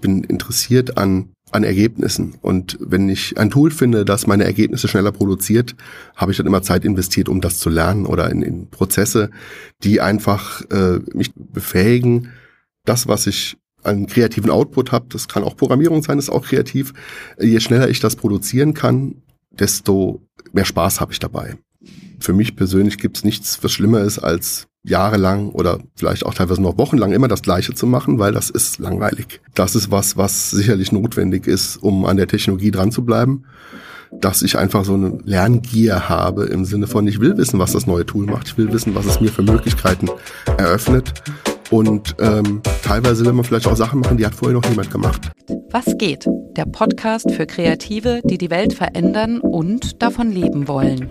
bin interessiert an an Ergebnissen. Und wenn ich ein Tool finde, das meine Ergebnisse schneller produziert, habe ich dann immer Zeit investiert, um das zu lernen oder in, in Prozesse, die einfach äh, mich befähigen, das, was ich einen kreativen Output habe, das kann auch Programmierung sein, ist auch kreativ. Je schneller ich das produzieren kann, desto mehr Spaß habe ich dabei. Für mich persönlich gibt es nichts, was schlimmer ist, als jahrelang oder vielleicht auch teilweise noch wochenlang immer das Gleiche zu machen, weil das ist langweilig. Das ist was, was sicherlich notwendig ist, um an der Technologie dran zu bleiben. Dass ich einfach so eine Lerngier habe im Sinne von, ich will wissen, was das neue Tool macht. Ich will wissen, was es mir für Möglichkeiten eröffnet. Und ähm, teilweise will man vielleicht auch Sachen machen, die hat vorher noch niemand gemacht. Was geht? Der Podcast für Kreative, die die Welt verändern und davon leben wollen.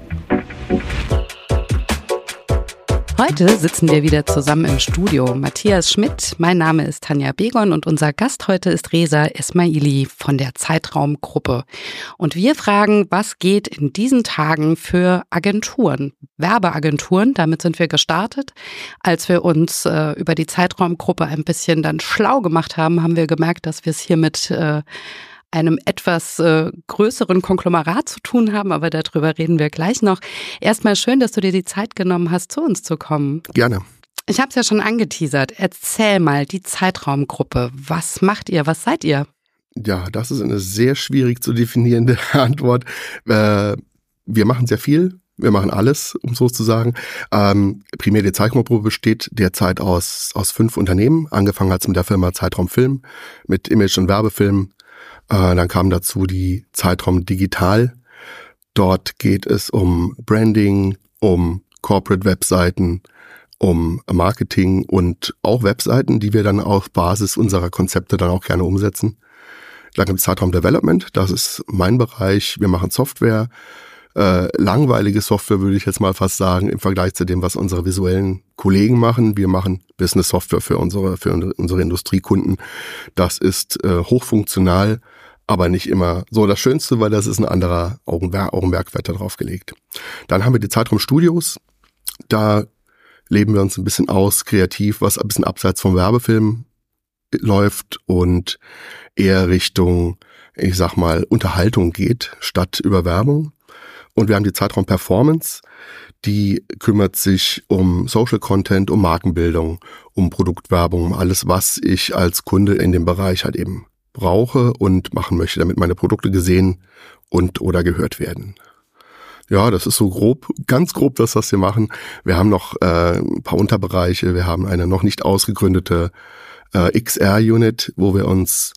Heute sitzen wir wieder zusammen im Studio. Matthias Schmidt, mein Name ist Tanja Begon und unser Gast heute ist Reza Esmaili von der Zeitraumgruppe. Und wir fragen, was geht in diesen Tagen für Agenturen, Werbeagenturen? Damit sind wir gestartet. Als wir uns äh, über die Zeitraumgruppe ein bisschen dann schlau gemacht haben, haben wir gemerkt, dass wir es hier mit äh, einem etwas äh, größeren Konglomerat zu tun haben, aber darüber reden wir gleich noch. Erstmal schön, dass du dir die Zeit genommen hast, zu uns zu kommen. Gerne. Ich habe es ja schon angeteasert. Erzähl mal die Zeitraumgruppe. Was macht ihr? Was seid ihr? Ja, das ist eine sehr schwierig zu definierende Antwort. Äh, wir machen sehr viel. Wir machen alles, um so zu sagen. Ähm, primär die Zeitraumgruppe besteht derzeit aus, aus fünf Unternehmen. Angefangen hat es mit der Firma Zeitraum Film, mit Image- und Werbefilm, äh, dann kam dazu die Zeitraum Digital. Dort geht es um Branding, um Corporate-Webseiten, um Marketing und auch Webseiten, die wir dann auf Basis unserer Konzepte dann auch gerne umsetzen. Dann gibt es Zeitraum Development, das ist mein Bereich. Wir machen Software, äh, langweilige Software würde ich jetzt mal fast sagen im Vergleich zu dem, was unsere visuellen Kollegen machen. Wir machen Business Software für unsere für unsere Industriekunden. Das ist äh, hochfunktional, aber nicht immer so das Schönste, weil das ist ein anderer Augenmerk, Augenmerkwert darauf gelegt. Dann haben wir die Zeitraum Studios. Da leben wir uns ein bisschen aus, kreativ, was ein bisschen abseits vom Werbefilm läuft und eher Richtung, ich sag mal, Unterhaltung geht, statt über Werbung. Und wir haben die Zeitraum Performance, die kümmert sich um Social Content, um Markenbildung, um Produktwerbung, um alles, was ich als Kunde in dem Bereich halt eben brauche und machen möchte, damit meine Produkte gesehen und oder gehört werden. Ja, das ist so grob, ganz grob das, was wir machen. Wir haben noch äh, ein paar Unterbereiche. Wir haben eine noch nicht ausgegründete äh, XR-Unit, wo wir uns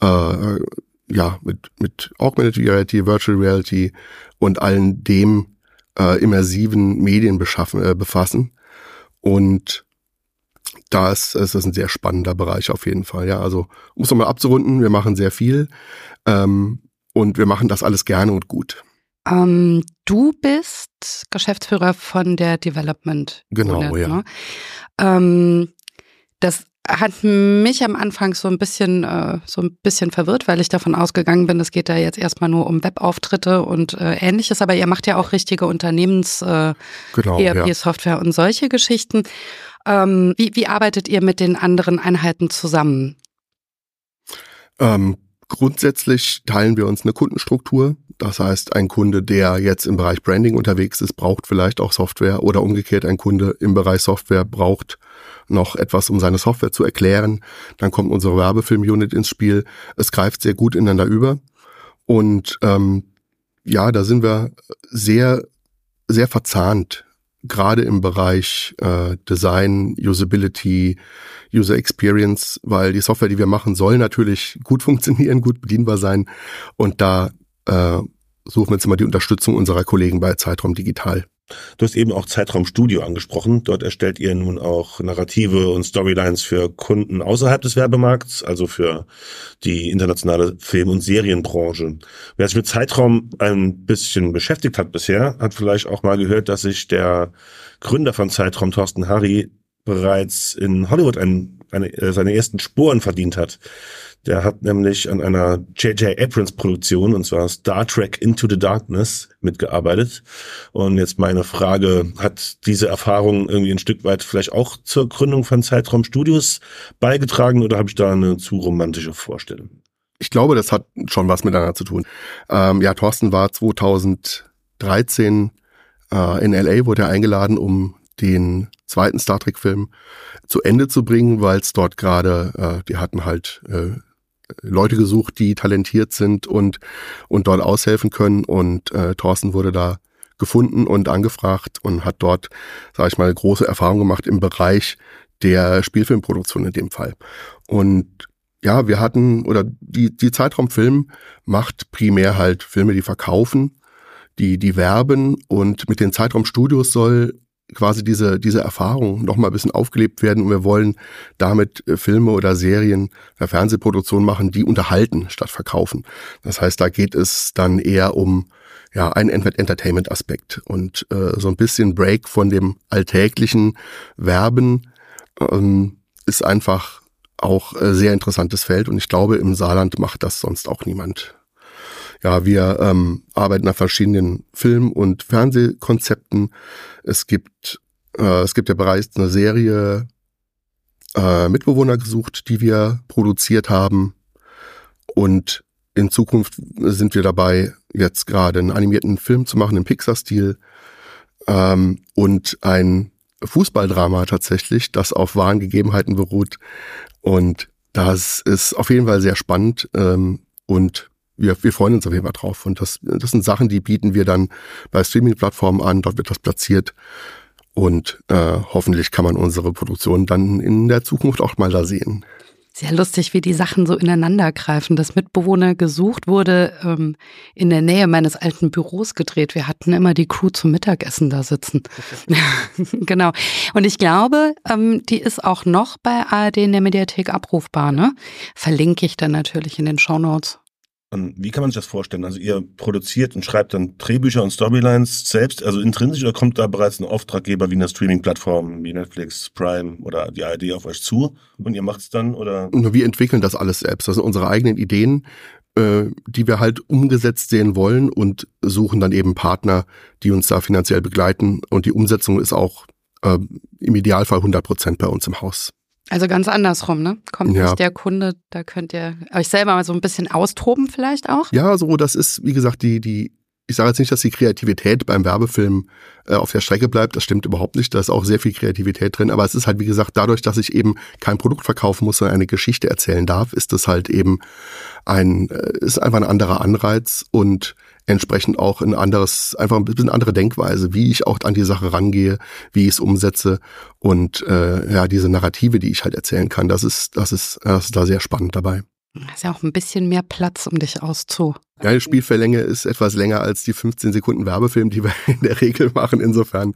äh, ja mit, mit Augmented Reality, Virtual Reality und allen dem äh, immersiven Medien beschaffen, äh, befassen. Und da ist, ist das ein sehr spannender Bereich auf jeden Fall. Ja, also um es nochmal abzurunden, wir machen sehr viel ähm, und wir machen das alles gerne und gut. Ähm, du bist Geschäftsführer von der Development. Genau, Unit, ja. Ne? Ähm, das hat mich am Anfang so ein bisschen äh, so ein bisschen verwirrt, weil ich davon ausgegangen bin, es geht da jetzt erstmal nur um Webauftritte und äh, ähnliches, aber ihr macht ja auch richtige Unternehmens äh, genau, ERP-Software ja. und solche Geschichten. Ähm, wie, wie arbeitet ihr mit den anderen Einheiten zusammen? Ähm, grundsätzlich teilen wir uns eine Kundenstruktur. Das heißt, ein Kunde, der jetzt im Bereich Branding unterwegs ist, braucht vielleicht auch Software oder umgekehrt ein Kunde im Bereich Software braucht noch etwas, um seine Software zu erklären. Dann kommt unsere Werbefilm-Unit ins Spiel. Es greift sehr gut ineinander über. Und ähm, ja, da sind wir sehr, sehr verzahnt gerade im Bereich äh, Design, Usability, User Experience, weil die Software, die wir machen, soll natürlich gut funktionieren, gut bedienbar sein. Und da äh, suchen wir jetzt immer die Unterstützung unserer Kollegen bei Zeitraum Digital. Du hast eben auch Zeitraum Studio angesprochen. Dort erstellt ihr nun auch Narrative und Storylines für Kunden außerhalb des Werbemarkts, also für die internationale Film- und Serienbranche. Wer sich mit Zeitraum ein bisschen beschäftigt hat bisher, hat vielleicht auch mal gehört, dass sich der Gründer von Zeitraum, Thorsten Harry, bereits in Hollywood ein, eine, äh, seine ersten Sporen verdient hat. Der hat nämlich an einer J.J. Abrams Produktion, und zwar Star Trek Into the Darkness, mitgearbeitet. Und jetzt meine Frage, hat diese Erfahrung irgendwie ein Stück weit vielleicht auch zur Gründung von Zeitraum Studios beigetragen oder habe ich da eine zu romantische Vorstellung? Ich glaube, das hat schon was miteinander zu tun. Ähm, ja, Thorsten war 2013 äh, in LA, wurde eingeladen, um den zweiten Star Trek-Film zu Ende zu bringen, weil es dort gerade, äh, die hatten halt äh, Leute gesucht, die talentiert sind und, und dort aushelfen können. Und äh, Thorsten wurde da gefunden und angefragt und hat dort, sage ich mal, große Erfahrung gemacht im Bereich der Spielfilmproduktion in dem Fall. Und ja, wir hatten, oder die, die Zeitraumfilm macht primär halt Filme, die verkaufen, die, die werben und mit den Zeitraumstudios soll quasi diese, diese Erfahrung nochmal ein bisschen aufgelebt werden und wir wollen damit äh, Filme oder Serien oder Fernsehproduktionen machen, die unterhalten statt verkaufen. Das heißt, da geht es dann eher um ja, einen Entertainment-Aspekt. Und äh, so ein bisschen Break von dem alltäglichen Werben ähm, ist einfach auch äh, sehr interessantes Feld. Und ich glaube, im Saarland macht das sonst auch niemand ja, wir ähm, arbeiten an verschiedenen Film- und Fernsehkonzepten. Es gibt, äh, es gibt ja bereits eine Serie äh, Mitbewohner gesucht, die wir produziert haben. Und in Zukunft sind wir dabei, jetzt gerade einen animierten Film zu machen im Pixar-Stil ähm, und ein Fußballdrama tatsächlich, das auf wahren Gegebenheiten beruht. Und das ist auf jeden Fall sehr spannend ähm, und wir, wir freuen uns auf jeden Fall drauf. Und das, das sind Sachen, die bieten wir dann bei Streaming-Plattformen an. Dort wird das platziert. Und äh, hoffentlich kann man unsere Produktion dann in der Zukunft auch mal da sehen. Sehr lustig, wie die Sachen so ineinander greifen. Das Mitbewohner gesucht wurde ähm, in der Nähe meines alten Büros gedreht. Wir hatten immer die Crew zum Mittagessen da sitzen. genau. Und ich glaube, ähm, die ist auch noch bei ARD in der Mediathek abrufbar. Ne? Verlinke ich dann natürlich in den Show Notes. Wie kann man sich das vorstellen? Also ihr produziert und schreibt dann Drehbücher und Storylines selbst, also intrinsisch, oder kommt da bereits ein Auftraggeber wie eine Streaming-Plattform wie Netflix, Prime oder die ARD auf euch zu und ihr macht es dann? Oder? Wir entwickeln das alles selbst. Das sind unsere eigenen Ideen, äh, die wir halt umgesetzt sehen wollen und suchen dann eben Partner, die uns da finanziell begleiten. Und die Umsetzung ist auch äh, im Idealfall 100 Prozent bei uns im Haus. Also ganz andersrum, ne? Kommt ja. nicht der Kunde, da könnt ihr euch selber mal so ein bisschen austoben vielleicht auch? Ja, so das ist, wie gesagt, die, die, ich sage jetzt nicht, dass die Kreativität beim Werbefilm äh, auf der Strecke bleibt, das stimmt überhaupt nicht, da ist auch sehr viel Kreativität drin, aber es ist halt, wie gesagt, dadurch, dass ich eben kein Produkt verkaufen muss, sondern eine Geschichte erzählen darf, ist es halt eben ein, äh, ist einfach ein anderer Anreiz und entsprechend auch ein anderes, einfach ein bisschen andere Denkweise, wie ich auch an die Sache rangehe, wie ich es umsetze und äh, ja, diese Narrative, die ich halt erzählen kann, das ist, das ist, das ist da sehr spannend dabei. Das ist ja auch ein bisschen mehr Platz, um dich auszu. Ja, die Spielverlänge ist etwas länger als die 15 Sekunden Werbefilm, die wir in der Regel machen. Insofern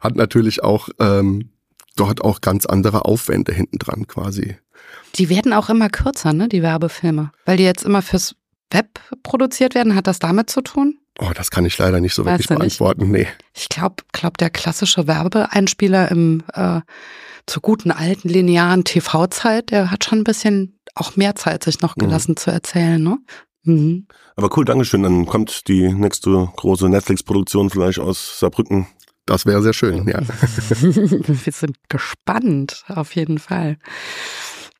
hat natürlich auch ähm, dort auch ganz andere Aufwände hinten dran quasi. Die werden auch immer kürzer, ne, die Werbefilme, weil die jetzt immer fürs Web produziert werden? Hat das damit zu tun? Oh, das kann ich leider nicht so weißt wirklich beantworten. Nicht? Nee. Ich glaube, glaub, der klassische Werbeeinspieler im äh, zur guten alten linearen TV-Zeit, der hat schon ein bisschen auch mehr Zeit sich noch mhm. gelassen mhm. zu erzählen, ne? Mhm. Aber cool, Dankeschön. Dann kommt die nächste große Netflix-Produktion vielleicht aus Saarbrücken. Das wäre sehr schön, ja. Wir sind gespannt, auf jeden Fall.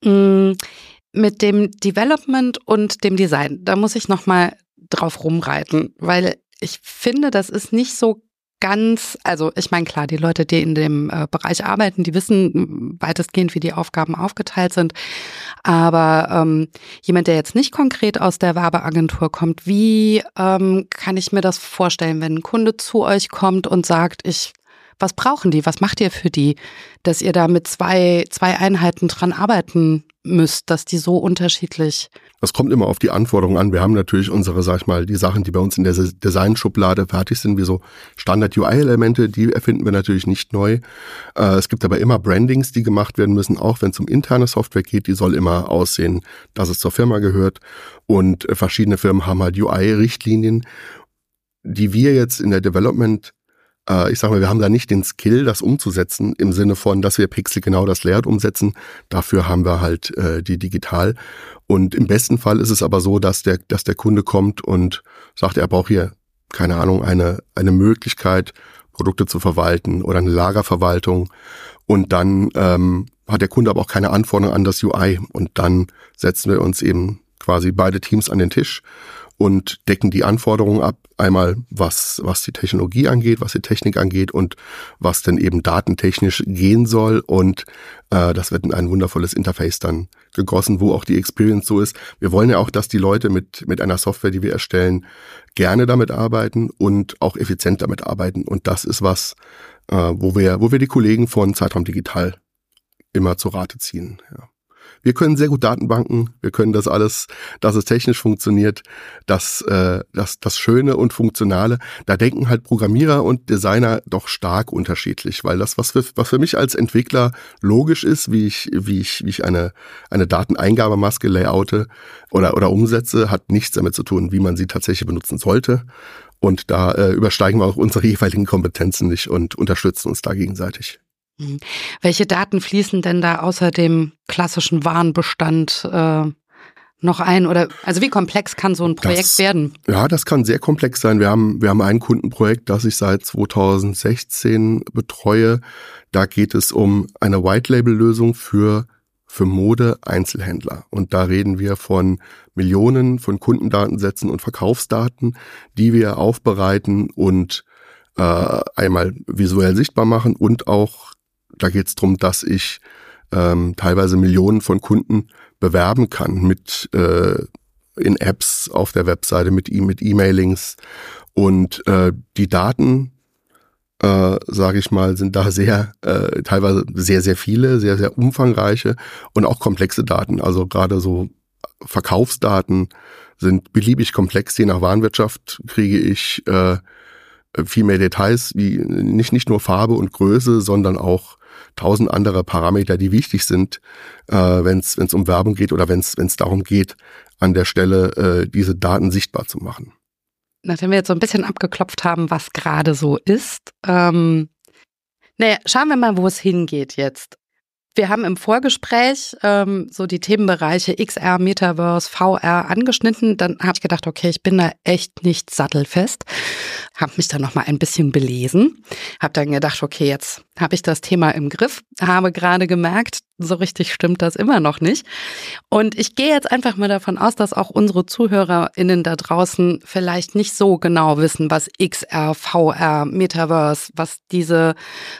Mhm mit dem Development und dem Design, da muss ich nochmal drauf rumreiten, weil ich finde, das ist nicht so ganz, also ich meine klar, die Leute, die in dem äh, Bereich arbeiten, die wissen weitestgehend, wie die Aufgaben aufgeteilt sind. Aber ähm, jemand, der jetzt nicht konkret aus der Werbeagentur kommt, wie ähm, kann ich mir das vorstellen, wenn ein Kunde zu euch kommt und sagt, ich was brauchen die? Was macht ihr für die, dass ihr da mit zwei, zwei Einheiten dran arbeiten müsst, dass die so unterschiedlich das kommt immer auf die Anforderungen an. Wir haben natürlich unsere, sag ich mal, die Sachen, die bei uns in der Design-Schublade fertig sind, wie so Standard-UI-Elemente, die erfinden wir natürlich nicht neu. Äh, es gibt aber immer Brandings, die gemacht werden müssen, auch wenn es um interne Software geht. Die soll immer aussehen, dass es zur Firma gehört. Und verschiedene Firmen haben halt UI-Richtlinien, die wir jetzt in der Development Äh, ich sage mal, wir haben da nicht den Skill, das umzusetzen, im Sinne von, dass wir Pixel genau das Layout umsetzen. Dafür haben wir halt äh, die digital. Und im besten Fall ist es aber so, dass der, dass der Kunde kommt und sagt, er braucht hier, keine Ahnung, eine, eine Möglichkeit, Produkte zu verwalten oder eine Lagerverwaltung. Und dann ähm, hat der Kunde aber auch keine Anforderungen an das UI. Und dann setzen wir uns eben quasi beide Teams an den Tisch und decken die Anforderungen ab. Einmal was, was die Technologie angeht, was die Technik angeht und was denn eben datentechnisch gehen soll. Und äh, das wird in ein wundervolles Interface dann gegossen, wo auch die Experience so ist. Wir wollen ja auch, dass die Leute mit, mit einer Software, die wir erstellen, gerne damit arbeiten und auch effizient damit arbeiten. Und das ist was, äh, wo wir, wo wir die Kollegen von Zeitraum Digital immer zu Rate ziehen. Ja. Wir können sehr gut Datenbanken, wir können das alles, dass es technisch funktioniert, das, äh, das, das Schöne und Funktionale. Da denken halt Programmierer und Designer doch stark unterschiedlich, weil das, was für, was für mich als Entwickler logisch ist, wie ich, wie ich, wie ich eine, eine Dateneingabemaske layoute oder, oder umsetze, hat nichts damit zu tun, wie man sie tatsächlich benutzen sollte. Und da äh, übersteigen wir auch unsere jeweiligen Kompetenzen nicht und unterstützen uns da gegenseitig. Welche Daten fließen denn da außer dem klassischen Warenbestand äh, noch ein? Oder also wie komplex kann so ein Projekt das, werden? Ja, das kann sehr komplex sein. Wir haben, wir haben ein Kundenprojekt, das ich seit 2016 betreue. Da geht es um eine White-Label-Lösung für für Mode-Einzelhändler. Und da reden wir von Millionen von Kundendatensätzen und Verkaufsdaten, die wir aufbereiten und äh, einmal visuell sichtbar machen und auch da geht es darum, dass ich ähm, teilweise Millionen von Kunden bewerben kann mit äh, in Apps auf der Webseite, mit e mit E-Mailings und äh, die Daten, äh, sage ich mal, sind da sehr äh, teilweise sehr sehr viele, sehr sehr umfangreiche und auch komplexe Daten. Also gerade so Verkaufsdaten sind beliebig komplex. Je nach Warenwirtschaft kriege ich äh, viel mehr Details, wie nicht nicht nur Farbe und Größe, sondern auch tausend andere Parameter, die wichtig sind, äh, wenn es um Werbung geht oder wenn es darum geht, an der Stelle äh, diese Daten sichtbar zu machen. Nachdem wir jetzt so ein bisschen abgeklopft haben, was gerade so ist, ähm, naja, schauen wir mal, wo es hingeht jetzt. Wir haben im Vorgespräch ähm, so die Themenbereiche XR, Metaverse, VR angeschnitten. Dann habe ich gedacht, okay, ich bin da echt nicht sattelfest. Habe mich dann noch mal ein bisschen belesen. Habe dann gedacht, okay, jetzt habe ich das Thema im Griff. Habe gerade gemerkt, so richtig stimmt das immer noch nicht. Und ich gehe jetzt einfach mal davon aus, dass auch unsere ZuhörerInnen da draußen vielleicht nicht so genau wissen, was XR, VR, Metaverse, was diese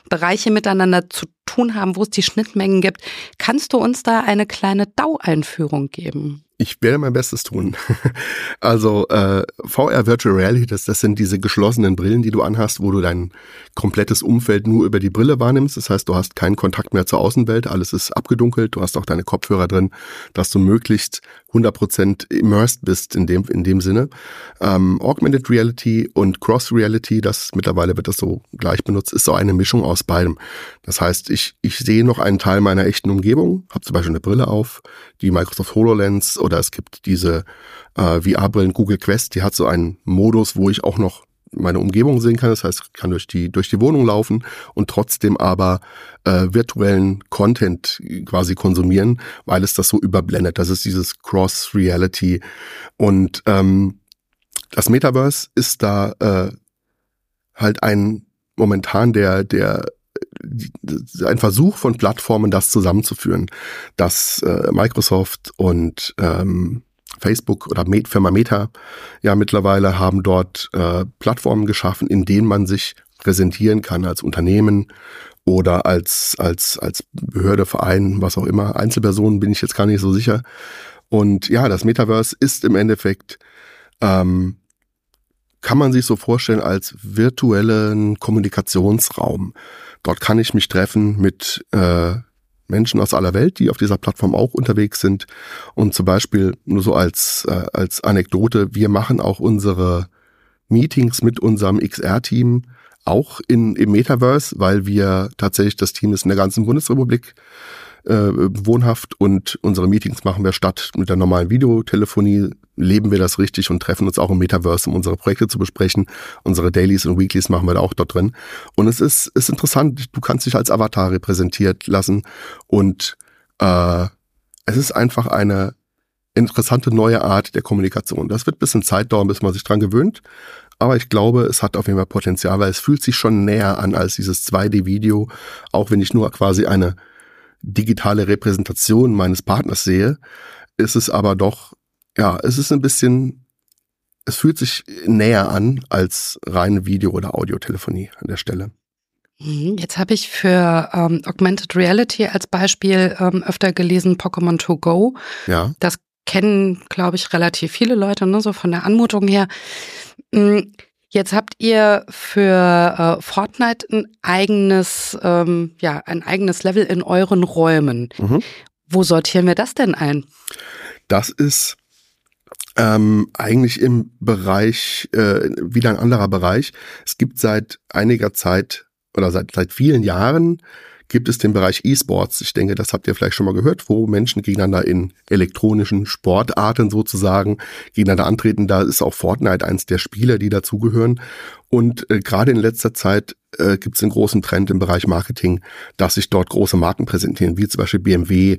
Bereiche miteinander zu tun haben, wo es die Schnittmengen gibt. Kannst du uns da eine kleine DAO-Einführung geben? Ich werde mein Bestes tun. also äh, VR Virtual Reality, das, das sind diese geschlossenen Brillen, die du anhast, wo du dein komplettes Umfeld nur über die Brille wahrnimmst. Das heißt, du hast keinen Kontakt mehr zur Außenwelt, alles ist abgedunkelt, du hast auch deine Kopfhörer drin, dass du möglichst 100% immersed bist in dem, in dem Sinne. Ähm, Augmented Reality und Cross Reality, das mittlerweile wird das so gleich benutzt, ist so eine Mischung aus beidem. Das heißt, ich, ich sehe noch einen Teil meiner echten Umgebung, habe zum Beispiel eine Brille auf, die Microsoft HoloLens oder es gibt diese äh, VR-Brillen Google Quest, die hat so einen Modus, wo ich auch noch meine Umgebung sehen kann. Das heißt, ich kann durch die, durch die Wohnung laufen und trotzdem aber äh, virtuellen Content quasi konsumieren, weil es das so überblendet. Das ist dieses Cross-Reality. Und ähm, das Metaverse ist da äh, halt ein momentan der, der ein Versuch von Plattformen, das zusammenzuführen, dass äh, Microsoft und ähm, Facebook oder Firma Meta ja mittlerweile haben dort äh, Plattformen geschaffen, in denen man sich präsentieren kann als Unternehmen oder als, als, als Behörde, Verein, was auch immer. Einzelpersonen bin ich jetzt gar nicht so sicher. Und ja, das Metaverse ist im Endeffekt, ähm, kann man sich so vorstellen als virtuellen Kommunikationsraum. Dort kann ich mich treffen mit äh, Menschen aus aller Welt, die auf dieser Plattform auch unterwegs sind. Und zum Beispiel nur so als, äh, als Anekdote, wir machen auch unsere Meetings mit unserem XR-Team auch in, im Metaverse, weil wir tatsächlich das Team ist in der ganzen Bundesrepublik äh, wohnhaft und unsere Meetings machen wir statt mit der normalen Videotelefonie, leben wir das richtig und treffen uns auch im Metaverse, um unsere Projekte zu besprechen. Unsere Dailies und Weeklies machen wir da auch dort drin. Und es ist, ist interessant, du kannst dich als Avatar repräsentiert lassen und äh, es ist einfach eine interessante neue Art der Kommunikation. Das wird ein bisschen Zeit dauern, bis man sich dran gewöhnt. Aber ich glaube, es hat auf jeden Fall Potenzial, weil es fühlt sich schon näher an als dieses 2D-Video, auch wenn ich nur quasi eine digitale Repräsentation meines Partners sehe, ist es aber doch, ja, es ist ein bisschen, es fühlt sich näher an als reine Video- oder Audiotelefonie an der Stelle. Mhm, jetzt habe ich für ähm, Augmented Reality als Beispiel ähm, öfter gelesen Pokémon To Go. Ja. Das kennen, glaube ich, relativ viele Leute, ne, so von der Anmutung her. Jetzt habt ihr für äh, Fortnite ein eigenes, ähm, ja, ein eigenes Level in euren Räumen. Mhm. Wo sortieren wir das denn ein? Das ist ähm, eigentlich im Bereich, äh, wieder ein anderer Bereich. Es gibt seit einiger Zeit oder seit, seit vielen Jahren gibt es den Bereich E-Sports. Ich denke, das habt ihr vielleicht schon mal gehört, wo Menschen gegeneinander in elektronischen Sportarten sozusagen gegeneinander antreten. Da ist auch Fortnite eins der Spiele, die dazugehören. Und äh, gerade in letzter Zeit äh, gibt es einen großen Trend im Bereich Marketing, dass sich dort große Marken präsentieren, wie zum Beispiel BMW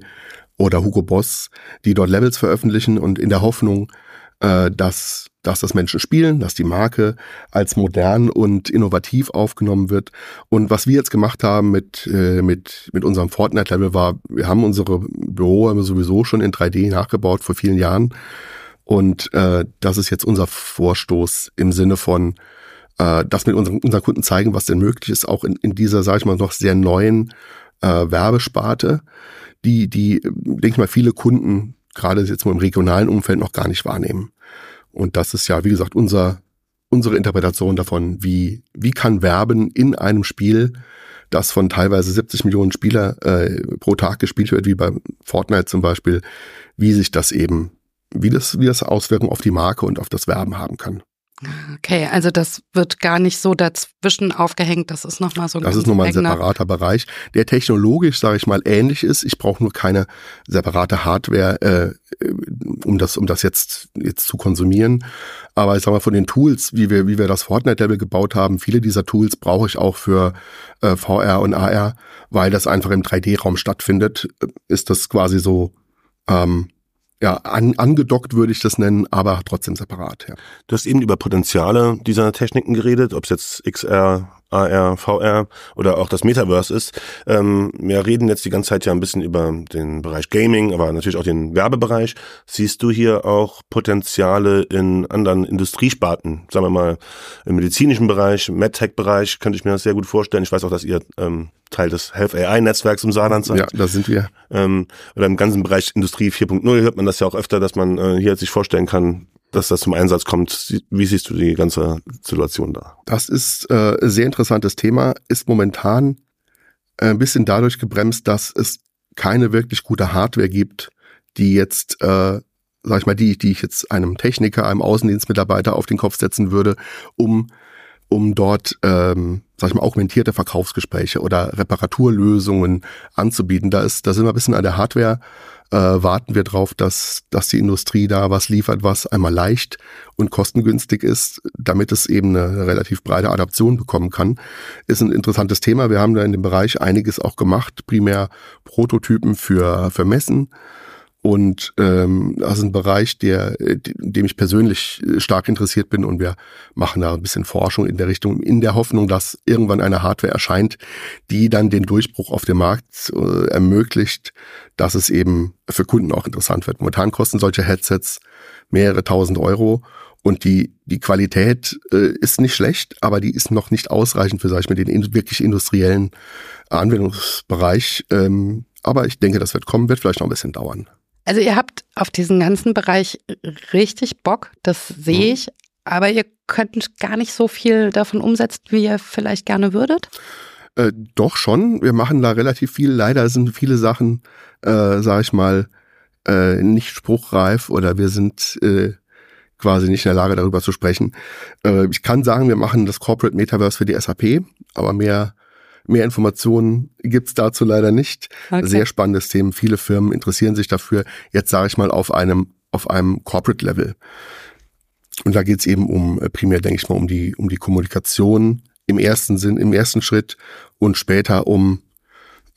oder Hugo Boss, die dort Levels veröffentlichen und in der Hoffnung, äh, dass dass das Menschen spielen, dass die Marke als modern und innovativ aufgenommen wird. Und was wir jetzt gemacht haben mit, äh, mit, mit unserem Fortnite-Level war, wir haben unsere Büro sowieso schon in 3D nachgebaut vor vielen Jahren. Und äh, das ist jetzt unser Vorstoß im Sinne von, äh, dass wir unseren, unseren Kunden zeigen, was denn möglich ist, auch in, in dieser, sage ich mal, noch sehr neuen äh, Werbesparte, die, die, denke ich mal, viele Kunden gerade jetzt mal im regionalen Umfeld noch gar nicht wahrnehmen. Und das ist ja, wie gesagt, unser, unsere Interpretation davon, wie, wie kann Werben in einem Spiel, das von teilweise 70 Millionen Spieler äh, pro Tag gespielt wird, wie bei Fortnite zum Beispiel, wie sich das eben, wie das, wie das Auswirkungen auf die Marke und auf das Werben haben kann. Okay, also das wird gar nicht so dazwischen aufgehängt. Das ist nochmal so ein Das ist nochmal ein separater Bereich, der technologisch, sage ich mal, ähnlich ist. Ich brauche nur keine separate Hardware, äh, um das, um das jetzt jetzt zu konsumieren. Aber ich sag mal von den Tools, wie wir wie wir das Fortnite-Level gebaut haben, viele dieser Tools brauche ich auch für äh, VR und AR, weil das einfach im 3D-Raum stattfindet. Ist das quasi so ähm, ja, an, angedockt würde ich das nennen, aber trotzdem separat. Ja. Du hast eben über Potenziale dieser Techniken geredet, ob es jetzt XR, AR, VR oder auch das Metaverse ist. Ähm, wir reden jetzt die ganze Zeit ja ein bisschen über den Bereich Gaming, aber natürlich auch den Werbebereich. Siehst du hier auch Potenziale in anderen Industriesparten? Sagen wir mal im medizinischen Bereich, MedTech-Bereich könnte ich mir das sehr gut vorstellen. Ich weiß auch, dass ihr ähm, Teil des Health AI-Netzwerks im Saarland seid. Ja, da sind wir. Ähm, oder im ganzen Bereich Industrie 4.0 hört man das ja auch öfter, dass man äh, hier sich vorstellen kann, dass das zum Einsatz kommt. Wie siehst du die ganze Situation da? Das ist äh, ein sehr interessantes Thema, ist momentan äh, ein bisschen dadurch gebremst, dass es keine wirklich gute Hardware gibt, die jetzt, äh, sag ich mal, die, die ich jetzt einem Techniker, einem Außendienstmitarbeiter auf den Kopf setzen würde, um um dort, ähm, sag ich mal, augmentierte Verkaufsgespräche oder Reparaturlösungen anzubieten. Da ist, da sind wir ein bisschen an der Hardware äh, warten wir darauf, dass, dass die Industrie da was liefert, was einmal leicht und kostengünstig ist, damit es eben eine relativ breite Adaption bekommen kann. Ist ein interessantes Thema. Wir haben da in dem Bereich einiges auch gemacht, primär Prototypen für, für Messen und ähm, das ist ein Bereich, der, dem ich persönlich äh, stark interessiert bin und wir machen da ein bisschen Forschung in der Richtung, in der Hoffnung, dass irgendwann eine Hardware erscheint, die dann den Durchbruch auf dem Markt äh, ermöglicht, dass es eben für Kunden auch interessant wird. Momentan kosten solche Headsets mehrere tausend Euro und die, die Qualität äh, ist nicht schlecht, aber die ist noch nicht ausreichend für, sag ich mal, den in, wirklich industriellen Anwendungsbereich. Ähm, aber ich denke, das wird kommen, wird vielleicht noch ein bisschen dauern. Also ihr habt auf diesen ganzen Bereich richtig Bock, das sehe mhm. ich, aber ihr könnt gar nicht so viel davon umsetzen, wie ihr vielleicht gerne würdet? Äh, doch schon, wir machen da relativ viel. Leider sind viele Sachen, äh, sage ich mal, äh, nicht spruchreif oder wir sind äh, quasi nicht in der Lage, darüber zu sprechen. Äh, ich kann sagen, wir machen das Corporate Metaverse für die SAP, aber mehr Mehr Informationen gibt's dazu leider nicht. Okay. Sehr spannendes Thema. Viele Firmen interessieren sich dafür. Jetzt sage ich mal auf einem auf einem Corporate Level. Und da geht's eben um äh, primär, denke ich mal, um die um die Kommunikation im ersten Sinn, im ersten Schritt und später um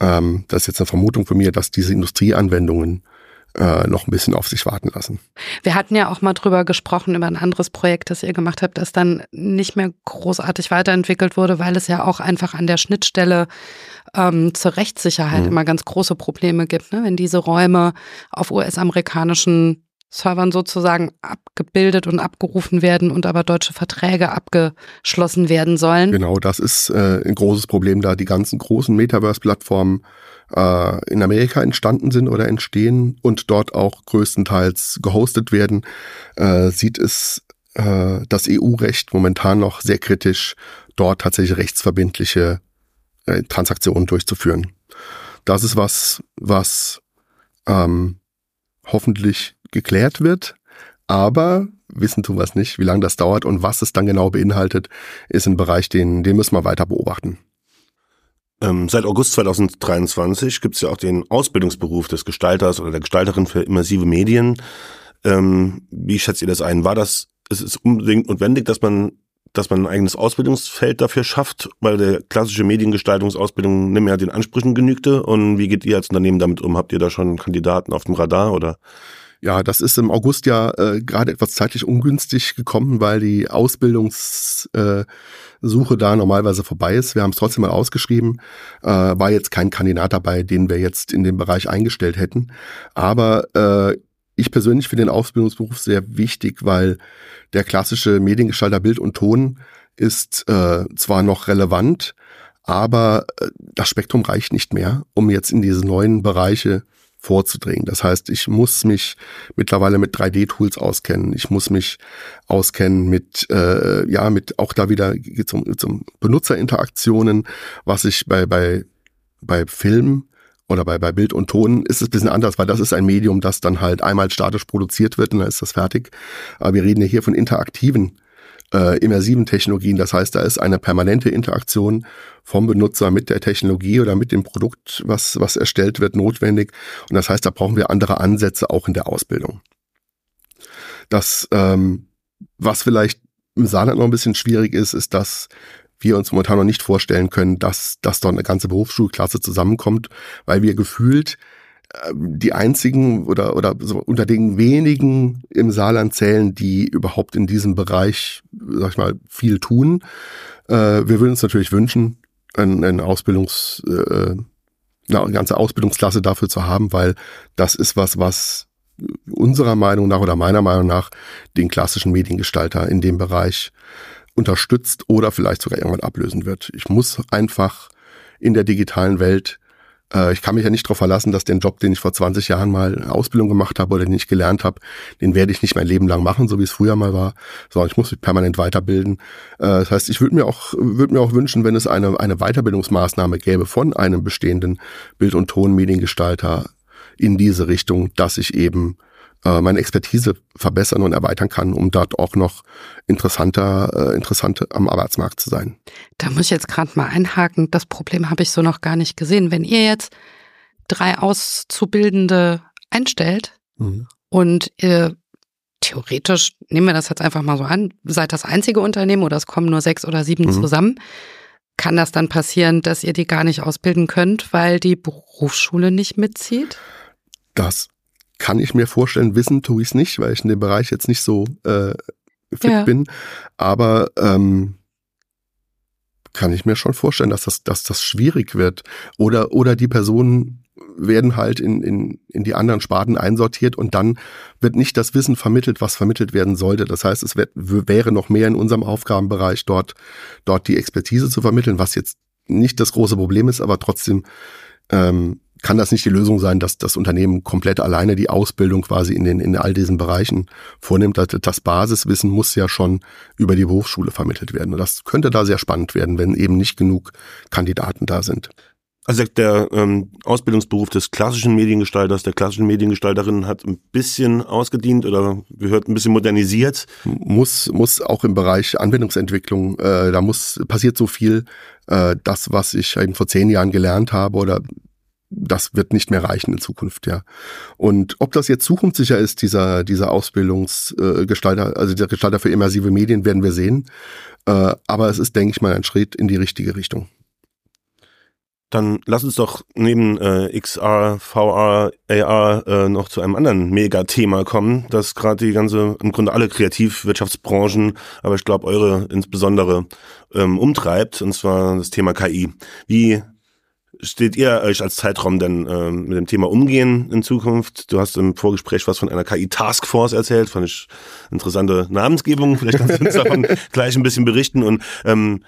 ähm, das ist jetzt eine Vermutung von mir, dass diese Industrieanwendungen äh, noch ein bisschen auf sich warten lassen. Wir hatten ja auch mal drüber gesprochen, über ein anderes Projekt, das ihr gemacht habt, das dann nicht mehr großartig weiterentwickelt wurde, weil es ja auch einfach an der Schnittstelle ähm, zur Rechtssicherheit mhm. immer ganz große Probleme gibt, ne? wenn diese Räume auf US-amerikanischen Servern sozusagen abgebildet und abgerufen werden und aber deutsche Verträge abgeschlossen werden sollen. Genau, das ist äh, ein großes Problem, da die ganzen großen Metaverse-Plattformen äh, in Amerika entstanden sind oder entstehen und dort auch größtenteils gehostet werden, äh, sieht es äh, das EU-Recht momentan noch sehr kritisch, dort tatsächlich rechtsverbindliche äh, Transaktionen durchzuführen. Das ist was, was ähm, hoffentlich geklärt wird. Aber wissen tun wir es nicht, wie lange das dauert und was es dann genau beinhaltet, ist ein Bereich, den, den müssen wir weiter beobachten. Ähm, seit August 2023 gibt es ja auch den Ausbildungsberuf des Gestalters oder der Gestalterin für immersive Medien. Ähm, wie schätzt ihr das ein? War das, ist es unbedingt notwendig, dass man dass man ein eigenes Ausbildungsfeld dafür schafft, weil der klassische Mediengestaltungsausbildung nicht mehr den Ansprüchen genügte. Und wie geht ihr als Unternehmen damit um? Habt ihr da schon Kandidaten auf dem Radar oder? Ja, das ist im August ja äh, gerade etwas zeitlich ungünstig gekommen, weil die Ausbildungssuche äh, da normalerweise vorbei ist. Wir haben es trotzdem mal ausgeschrieben. Äh, war jetzt kein Kandidat dabei, den wir jetzt in dem Bereich eingestellt hätten. Aber äh, ich persönlich finde den Ausbildungsberuf sehr wichtig, weil der klassische Mediengestalter Bild und Ton ist äh, zwar noch relevant, aber äh, das Spektrum reicht nicht mehr, um jetzt in diese neuen Bereiche vorzudringen. Das heißt, ich muss mich mittlerweile mit 3D-Tools auskennen. Ich muss mich auskennen mit, äh, ja, mit auch da wieder zum, zum Benutzerinteraktionen, was ich bei, bei, bei Film oder bei, bei Bild und Ton ist es ein bisschen anders, weil das ist ein Medium, das dann halt einmal statisch produziert wird und dann ist das fertig. Aber wir reden ja hier von interaktiven äh, immersiven Technologien. Das heißt, da ist eine permanente Interaktion vom Benutzer mit der Technologie oder mit dem Produkt, was, was erstellt wird, notwendig. Und das heißt, da brauchen wir andere Ansätze auch in der Ausbildung. Das, ähm, was vielleicht im Saarland noch ein bisschen schwierig ist, ist, dass wir uns momentan noch nicht vorstellen können, dass, dass dort eine ganze Berufsschulklasse zusammenkommt, weil wir gefühlt die einzigen oder, oder so unter den wenigen im Saarland zählen, die überhaupt in diesem Bereich, sag ich mal, viel tun. Äh, wir würden uns natürlich wünschen, ein, ein Ausbildungs, äh, eine ganze Ausbildungsklasse dafür zu haben, weil das ist was, was unserer Meinung nach oder meiner Meinung nach den klassischen Mediengestalter in dem Bereich unterstützt oder vielleicht sogar irgendwann ablösen wird. Ich muss einfach in der digitalen Welt ich kann mich ja nicht darauf verlassen, dass den Job, den ich vor 20 Jahren mal Ausbildung gemacht habe oder den ich gelernt habe, den werde ich nicht mein Leben lang machen, so wie es früher mal war, sondern ich muss mich permanent weiterbilden. Äh, das heißt, ich würde mir auch würde mir auch wünschen, wenn es eine eine Weiterbildungsmaßnahme gäbe von einem bestehenden Bild- und Tonmediengestalter in diese Richtung, dass ich eben äh, meine Expertise verbessern und erweitern kann, um dort auch noch interessanter, äh, interessant am Arbeitsmarkt zu sein. Da muss ich jetzt gerade mal einhaken. Das Problem habe ich so noch gar nicht gesehen. Wenn ihr jetzt drei Auszubildende einstellt mhm. und ihr theoretisch, nehmen wir das jetzt einfach mal so an, seid das einzige Unternehmen oder es kommen nur sechs oder sieben mhm. zusammen, kann das dann passieren, dass ihr die gar nicht ausbilden könnt, weil die Berufsschule nicht mitzieht? Das kann ich mir vorstellen, wissen tue ich es nicht, weil ich in dem Bereich jetzt nicht so äh, fit ja. bin. Aber ähm, kann ich mir schon vorstellen, dass das, dass das schwierig wird. Oder, oder die Personen werden halt in, in, in die anderen Sparten einsortiert und dann wird nicht das Wissen vermittelt, was vermittelt werden sollte. Das heißt, es wird, wäre noch mehr in unserem Aufgabenbereich dort, dort die Expertise zu vermitteln, was jetzt nicht das große Problem ist, aber trotzdem ähm, kann das nicht die Lösung sein, dass das Unternehmen komplett alleine die Ausbildung quasi in, den, in all diesen Bereichen vornimmt. Das Basiswissen muss ja schon über die Berufsschule vermittelt werden. Und das könnte da sehr spannend werden, wenn eben nicht genug Kandidaten da sind. Also der ähm, Ausbildungsberuf des klassischen Mediengestalters, der klassischen Mediengestalterin hat ein bisschen ausgedient oder gehört ein bisschen modernisiert. Muss, muss auch im Bereich Anwendungsentwicklung, äh, da muss, passiert so viel, äh, das, was ich eben vor zehn Jahren gelernt habe oder das wird nicht mehr reichen in Zukunft, ja. Und ob das jetzt zukunftssicher ist, dieser, dieser Ausbildungsgestalter, also der Gestalter für immersive Medien, werden wir sehen. Äh, aber es ist, denke ich mal, ein Schritt in die richtige Richtung. Dann lass uns doch neben äh, XR, VR, AR äh, noch zu einem anderen Megathema kommen, das gerade die ganze, im Grunde alle Kreativwirtschaftsbranchen, aber ich glaube eure insbesondere ähm, umtreibt, und zwar das Thema KI. Wie steht ihr euch als Zeitraum denn äh, mit dem Thema umgehen in Zukunft? Du hast im Vorgespräch was von einer KI-Taskforce erzählt, fand ich interessante Namensgebung. Vielleicht kannst du uns davon gleich ein bisschen berichten. Und ähm,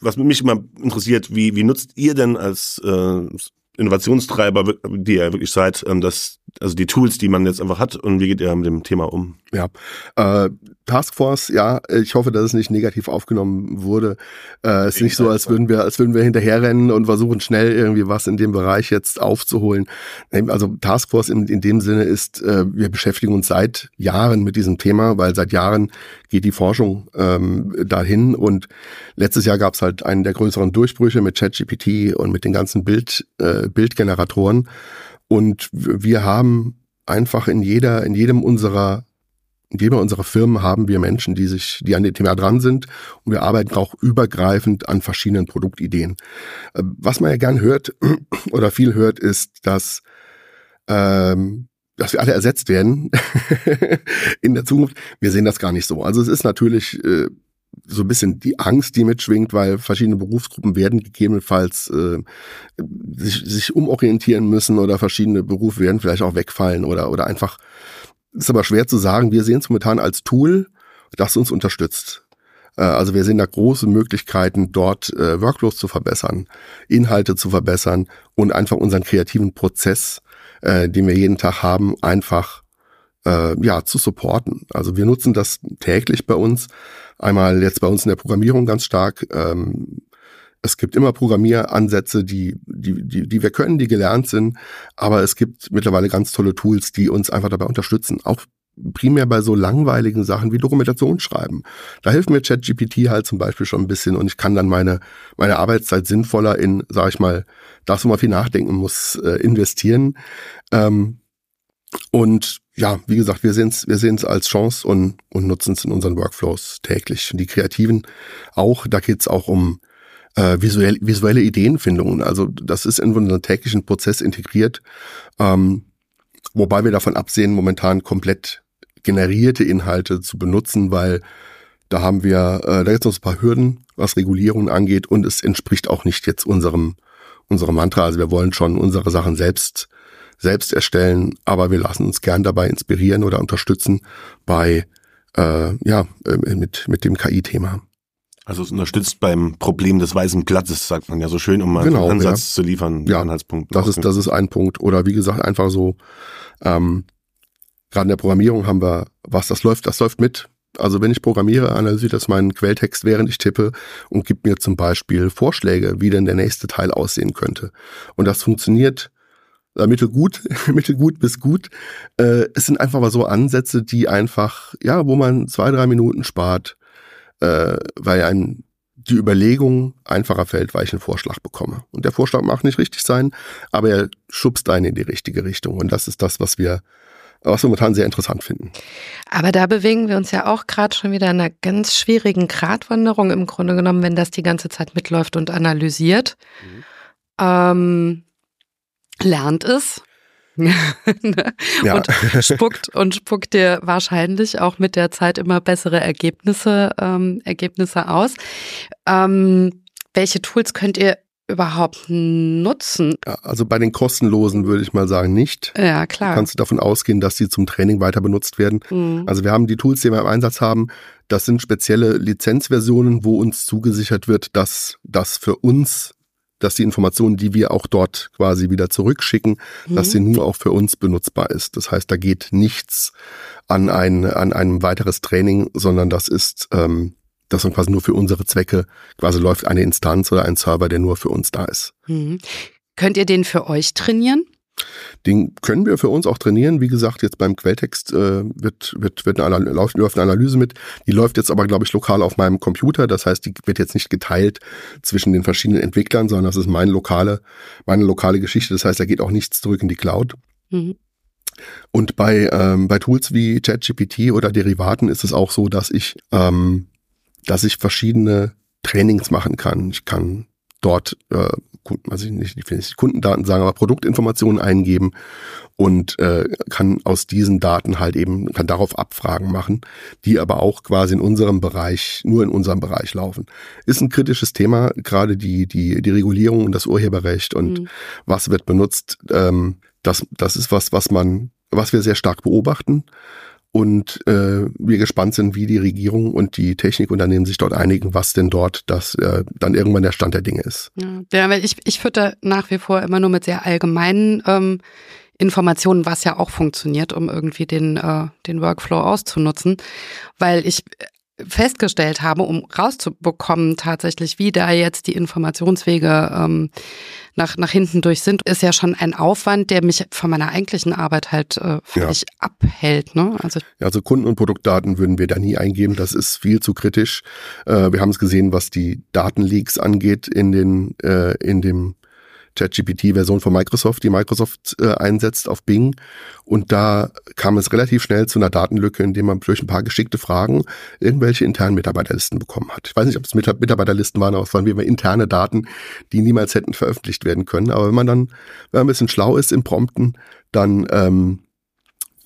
was mich immer interessiert, wie, wie nutzt ihr denn als äh, Innovationstreiber, die ihr wirklich seid, ähm, das, also die Tools, die man jetzt einfach hat und wie geht ihr mit dem Thema um? Ja, äh, Taskforce, ja, ich hoffe, dass es nicht negativ aufgenommen wurde. Äh, es ist nicht so, als würden wir, als würden wir hinterherrennen und versuchen schnell irgendwie was in dem Bereich jetzt aufzuholen. Also Taskforce in, in dem Sinne ist, äh, wir beschäftigen uns seit Jahren mit diesem Thema, weil seit Jahren geht die Forschung ähm, dahin und letztes Jahr gab es halt einen der größeren Durchbrüche mit ChatGPT und mit den ganzen Bild, äh, Bildgeneratoren und wir haben einfach in jeder, in jedem unserer in jedem unserer Firmen haben wir Menschen, die sich, die an dem Thema dran sind und wir arbeiten auch übergreifend an verschiedenen Produktideen. Äh, was man ja gern hört oder viel hört, ist, dass ähm, dass wir alle ersetzt werden in der Zukunft. Wir sehen das gar nicht so. Also es ist natürlich äh, so ein bisschen die Angst, die mitschwingt, weil verschiedene Berufsgruppen werden gegebenenfalls äh, sich, sich umorientieren müssen oder verschiedene Berufe werden vielleicht auch wegfallen oder, oder einfach ist aber schwer zu sagen. Wir sehen es momentan als Tool, das uns unterstützt. Äh, also wir sehen da große Möglichkeiten, dort äh, Workflows zu verbessern, Inhalte zu verbessern und einfach unseren kreativen Prozess, äh, den wir jeden Tag haben, einfach äh, ja zu supporten. Also wir nutzen das täglich bei uns. Einmal jetzt bei uns in der Programmierung ganz stark. Ähm, es gibt immer Programmieransätze, die, die, die, die wir können, die gelernt sind, aber es gibt mittlerweile ganz tolle Tools, die uns einfach dabei unterstützen. Auch primär bei so langweiligen Sachen wie Dokumentation schreiben. Da hilft mir ChatGPT halt zum Beispiel schon ein bisschen und ich kann dann meine, meine Arbeitszeit sinnvoller in, sag ich mal, das, wo man viel nachdenken muss, äh, investieren. Ähm, und ja, wie gesagt, wir sehen es wir sehen's als Chance und, und nutzen es in unseren Workflows täglich. Die Kreativen auch, da geht's auch um äh, visuell, visuelle Ideenfindungen. Also das ist in unseren täglichen Prozess integriert, ähm, wobei wir davon absehen, momentan komplett generierte Inhalte zu benutzen, weil da haben wir, äh, da gibt es noch ein paar Hürden, was Regulierung angeht und es entspricht auch nicht jetzt unserem, unserem Mantra. Also wir wollen schon unsere Sachen selbst, selbst erstellen, aber wir lassen uns gern dabei inspirieren oder unterstützen bei, äh, ja, äh, mit, mit dem KI-Thema. Also es unterstützt beim Problem des weißen Glatzes, sagt man ja so schön, um mal genau, einen Ansatz ja. zu liefern, ja, Anhaltspunkt. Das ist, das ist ein Punkt. Oder wie gesagt, einfach so, ähm, gerade in der Programmierung haben wir, was das läuft, das läuft mit. Also wenn ich programmiere, analysiert das meinen Quelltext, während ich tippe und gibt mir zum Beispiel Vorschläge, wie denn der nächste Teil aussehen könnte. Und das funktioniert äh, mittelgut, mittelgut bis gut. Äh, es sind einfach mal so Ansätze, die einfach, ja, wo man zwei, drei Minuten spart, äh, weil ein die Überlegung einfacher fällt, weil ich einen Vorschlag bekomme. Und der Vorschlag mag nicht richtig sein, aber er schubst einen in die richtige Richtung. Und das ist das, was wir, was wir momentan sehr interessant finden. Aber da bewegen wir uns ja auch gerade schon wieder in einer ganz schwierigen Gratwanderung im Grunde genommen, wenn das die ganze Zeit mitläuft und analysiert. Mhm. Ähm, lernt es Ne? ja. und spuckt und spuckt dir wahrscheinlich auch mit der Zeit immer bessere Ergebnisse, ähm, Ergebnisse aus. Ähm, welche Tools könnt ihr überhaupt nutzen? Also bei den kostenlosen würde ich mal sagen nicht. Ja, klar. Kannst du davon ausgehen, dass sie zum Training weiter benutzt werden. Mhm. Also wir haben die Tools, die wir im Einsatz haben. Das sind spezielle Lizenzversionen, wo uns zugesichert wird, dass das für uns dass die Informationen, die wir auch dort quasi wieder zurückschicken, mhm. dass sie nur auch für uns benutzbar ist. Das heißt, da geht nichts an ein, an ein weiteres Training, sondern das ist, ähm, das dann quasi nur für unsere Zwecke quasi läuft eine Instanz oder ein Server, der nur für uns da ist. Mhm. Könnt ihr den für euch trainieren? Den können wir für uns auch trainieren. Wie gesagt, jetzt beim Quelltext äh, wird, wird, wird eine, läuft, läuft eine Analyse mit. Die läuft jetzt aber, glaube ich, lokal auf meinem Computer. Das heißt, die wird jetzt nicht geteilt zwischen den verschiedenen Entwicklern, sondern das ist meine lokale, meine lokale Geschichte. Das heißt, da geht auch nichts zurück in die Cloud. Mhm. Und bei, ähm, bei Tools wie ChatGPT oder Derivaten ist es auch so, dass ich, ähm, dass ich verschiedene Trainings machen kann. Ich kann dort, äh, also ich nicht, ich will nicht Kundendaten sagen, aber Produktinformationen eingeben und äh, kann aus diesen Daten halt eben, kann darauf Abfragen machen, die aber auch quasi in unserem Bereich, nur in unserem Bereich laufen. Ist ein kritisches Thema, gerade die, die, die Regulierung und das Urheberrecht und mhm. was wird benutzt. Ähm, das, das ist was, was man, was wir sehr stark beobachten und äh, wir gespannt sind, wie die Regierung und die Technikunternehmen sich dort einigen, was denn dort das äh, dann irgendwann der Stand der Dinge ist. Ja, weil ich, ich fütter nach wie vor immer nur mit sehr allgemeinen ähm, Informationen, was ja auch funktioniert, um irgendwie den, äh, den Workflow auszunutzen, weil ich festgestellt habe, um rauszubekommen tatsächlich, wie da jetzt die Informationswege ähm, nach, nach hinten durch sind, ist ja schon ein Aufwand, der mich von meiner eigentlichen Arbeit halt äh, völlig ja. abhält. Ne? Also, also Kunden- und Produktdaten würden wir da nie eingeben. Das ist viel zu kritisch. Äh, wir haben es gesehen, was die Datenleaks angeht in den äh, in dem ChatGPT-Version von Microsoft, die Microsoft äh, einsetzt auf Bing. Und da kam es relativ schnell zu einer Datenlücke, indem man durch ein paar geschickte Fragen irgendwelche internen Mitarbeiterlisten bekommen hat. Ich weiß nicht, ob es Mitarbeiterlisten waren, aber es waren wie immer interne Daten, die niemals hätten veröffentlicht werden können. Aber wenn man dann, wenn man ein bisschen schlau ist im Prompten, dann ähm,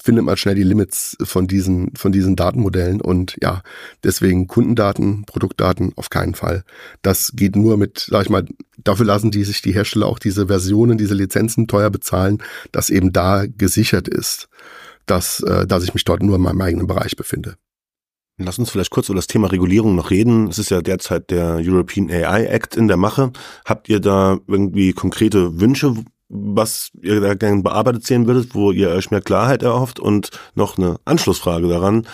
findet man schnell die Limits von diesen, von diesen Datenmodellen und ja, deswegen Kundendaten, Produktdaten auf keinen Fall. Das geht nur mit, sag ich mal, dafür lassen die sich die Hersteller auch diese Versionen, diese Lizenzen teuer bezahlen, dass eben da gesichert ist, dass, äh, dass ich mich dort nur in meinem eigenen Bereich befinde. Lass uns vielleicht kurz über das Thema Regulierung noch reden. Es ist ja derzeit der European AI Act in der Mache. Habt ihr da irgendwie konkrete Wünsche, was ihr da gerne bearbeitet sehen würdet, wo ihr euch mehr Klarheit erhofft und noch eine Anschlussfrage daran.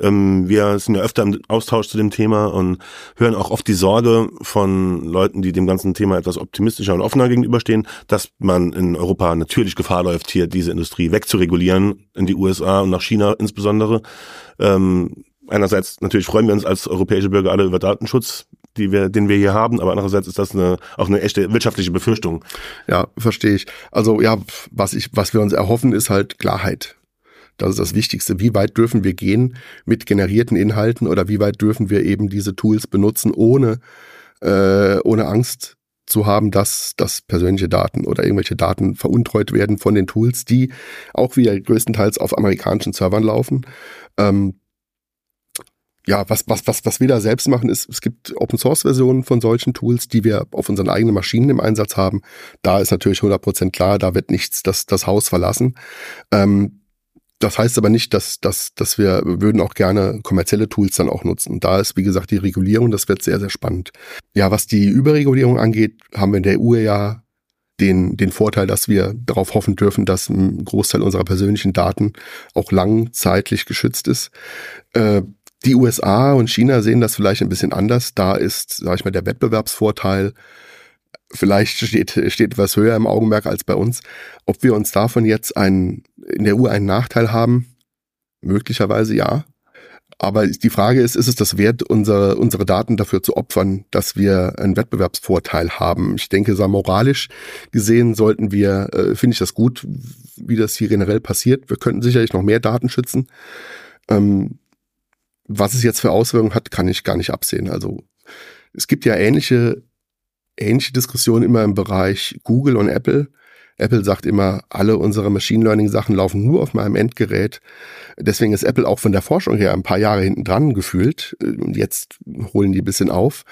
Ähm, wir sind ja öfter im Austausch zu dem Thema und hören auch oft die Sorge von Leuten, die dem ganzen Thema etwas optimistischer und offener gegenüberstehen, dass man in Europa natürlich Gefahr läuft, hier diese Industrie wegzuregulieren, in die USA und nach China insbesondere. Ähm, einerseits natürlich freuen wir uns als europäische Bürger alle über Datenschutz die wir, den wir hier haben, aber andererseits ist das eine, auch eine echte wirtschaftliche Befürchtung. Ja, verstehe ich. Also ja, was ich, was wir uns erhoffen, ist halt Klarheit. Das ist das Wichtigste. Wie weit dürfen wir gehen mit generierten Inhalten oder wie weit dürfen wir eben diese Tools benutzen, ohne, äh, ohne Angst zu haben, dass, dass persönliche Daten oder irgendwelche Daten veruntreut werden von den Tools, die auch wieder größtenteils auf amerikanischen Servern laufen. Ähm, ja, was, was, was, was wir da selbst machen, ist, es gibt Open Source Versionen von solchen Tools, die wir auf unseren eigenen Maschinen im Einsatz haben. Da ist natürlich 100% klar, da wird nichts das, das Haus verlassen. Ähm, das heißt aber nicht, dass, dass, dass wir würden auch gerne kommerzielle Tools dann auch nutzen. Da ist, wie gesagt, die Regulierung, das wird sehr, sehr spannend. Ja, was die Überregulierung angeht, haben wir in der EU ja den, den Vorteil, dass wir darauf hoffen dürfen, dass ein Großteil unserer persönlichen Daten auch langzeitlich geschützt ist. Äh, die USA und China sehen das vielleicht ein bisschen anders. Da ist, sage ich mal, der Wettbewerbsvorteil vielleicht steht, steht etwas höher im Augenmerk als bei uns. Ob wir uns davon jetzt einen, in der EU einen Nachteil haben? Möglicherweise ja. Aber die Frage ist, ist es das wert, unsere, unsere Daten dafür zu opfern, dass wir einen Wettbewerbsvorteil haben? Ich denke, so moralisch gesehen sollten wir, äh, finde ich das gut, wie das hier generell passiert. Wir könnten sicherlich noch mehr Daten schützen. Ähm, was es jetzt für Auswirkungen hat, kann ich gar nicht absehen. Also es gibt ja ähnliche, ähnliche Diskussionen immer im Bereich Google und Apple. Apple sagt immer, alle unsere Machine Learning Sachen laufen nur auf meinem Endgerät. Deswegen ist Apple auch von der Forschung her ein paar Jahre hinten dran gefühlt. Und jetzt holen die ein bisschen auf.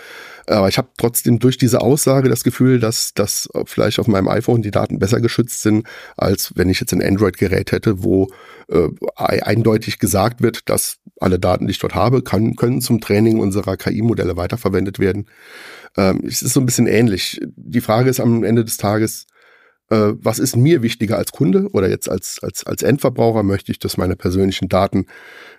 Aber ich habe trotzdem durch diese Aussage das Gefühl, dass, dass vielleicht auf meinem iPhone die Daten besser geschützt sind, als wenn ich jetzt ein Android-Gerät hätte, wo äh, eindeutig gesagt wird, dass alle Daten, die ich dort habe, kann, können zum Training unserer KI-Modelle weiterverwendet werden. Ähm, es ist so ein bisschen ähnlich. Die Frage ist am Ende des Tages, äh, was ist mir wichtiger als Kunde oder jetzt als, als, als Endverbraucher? Möchte ich, dass meine persönlichen Daten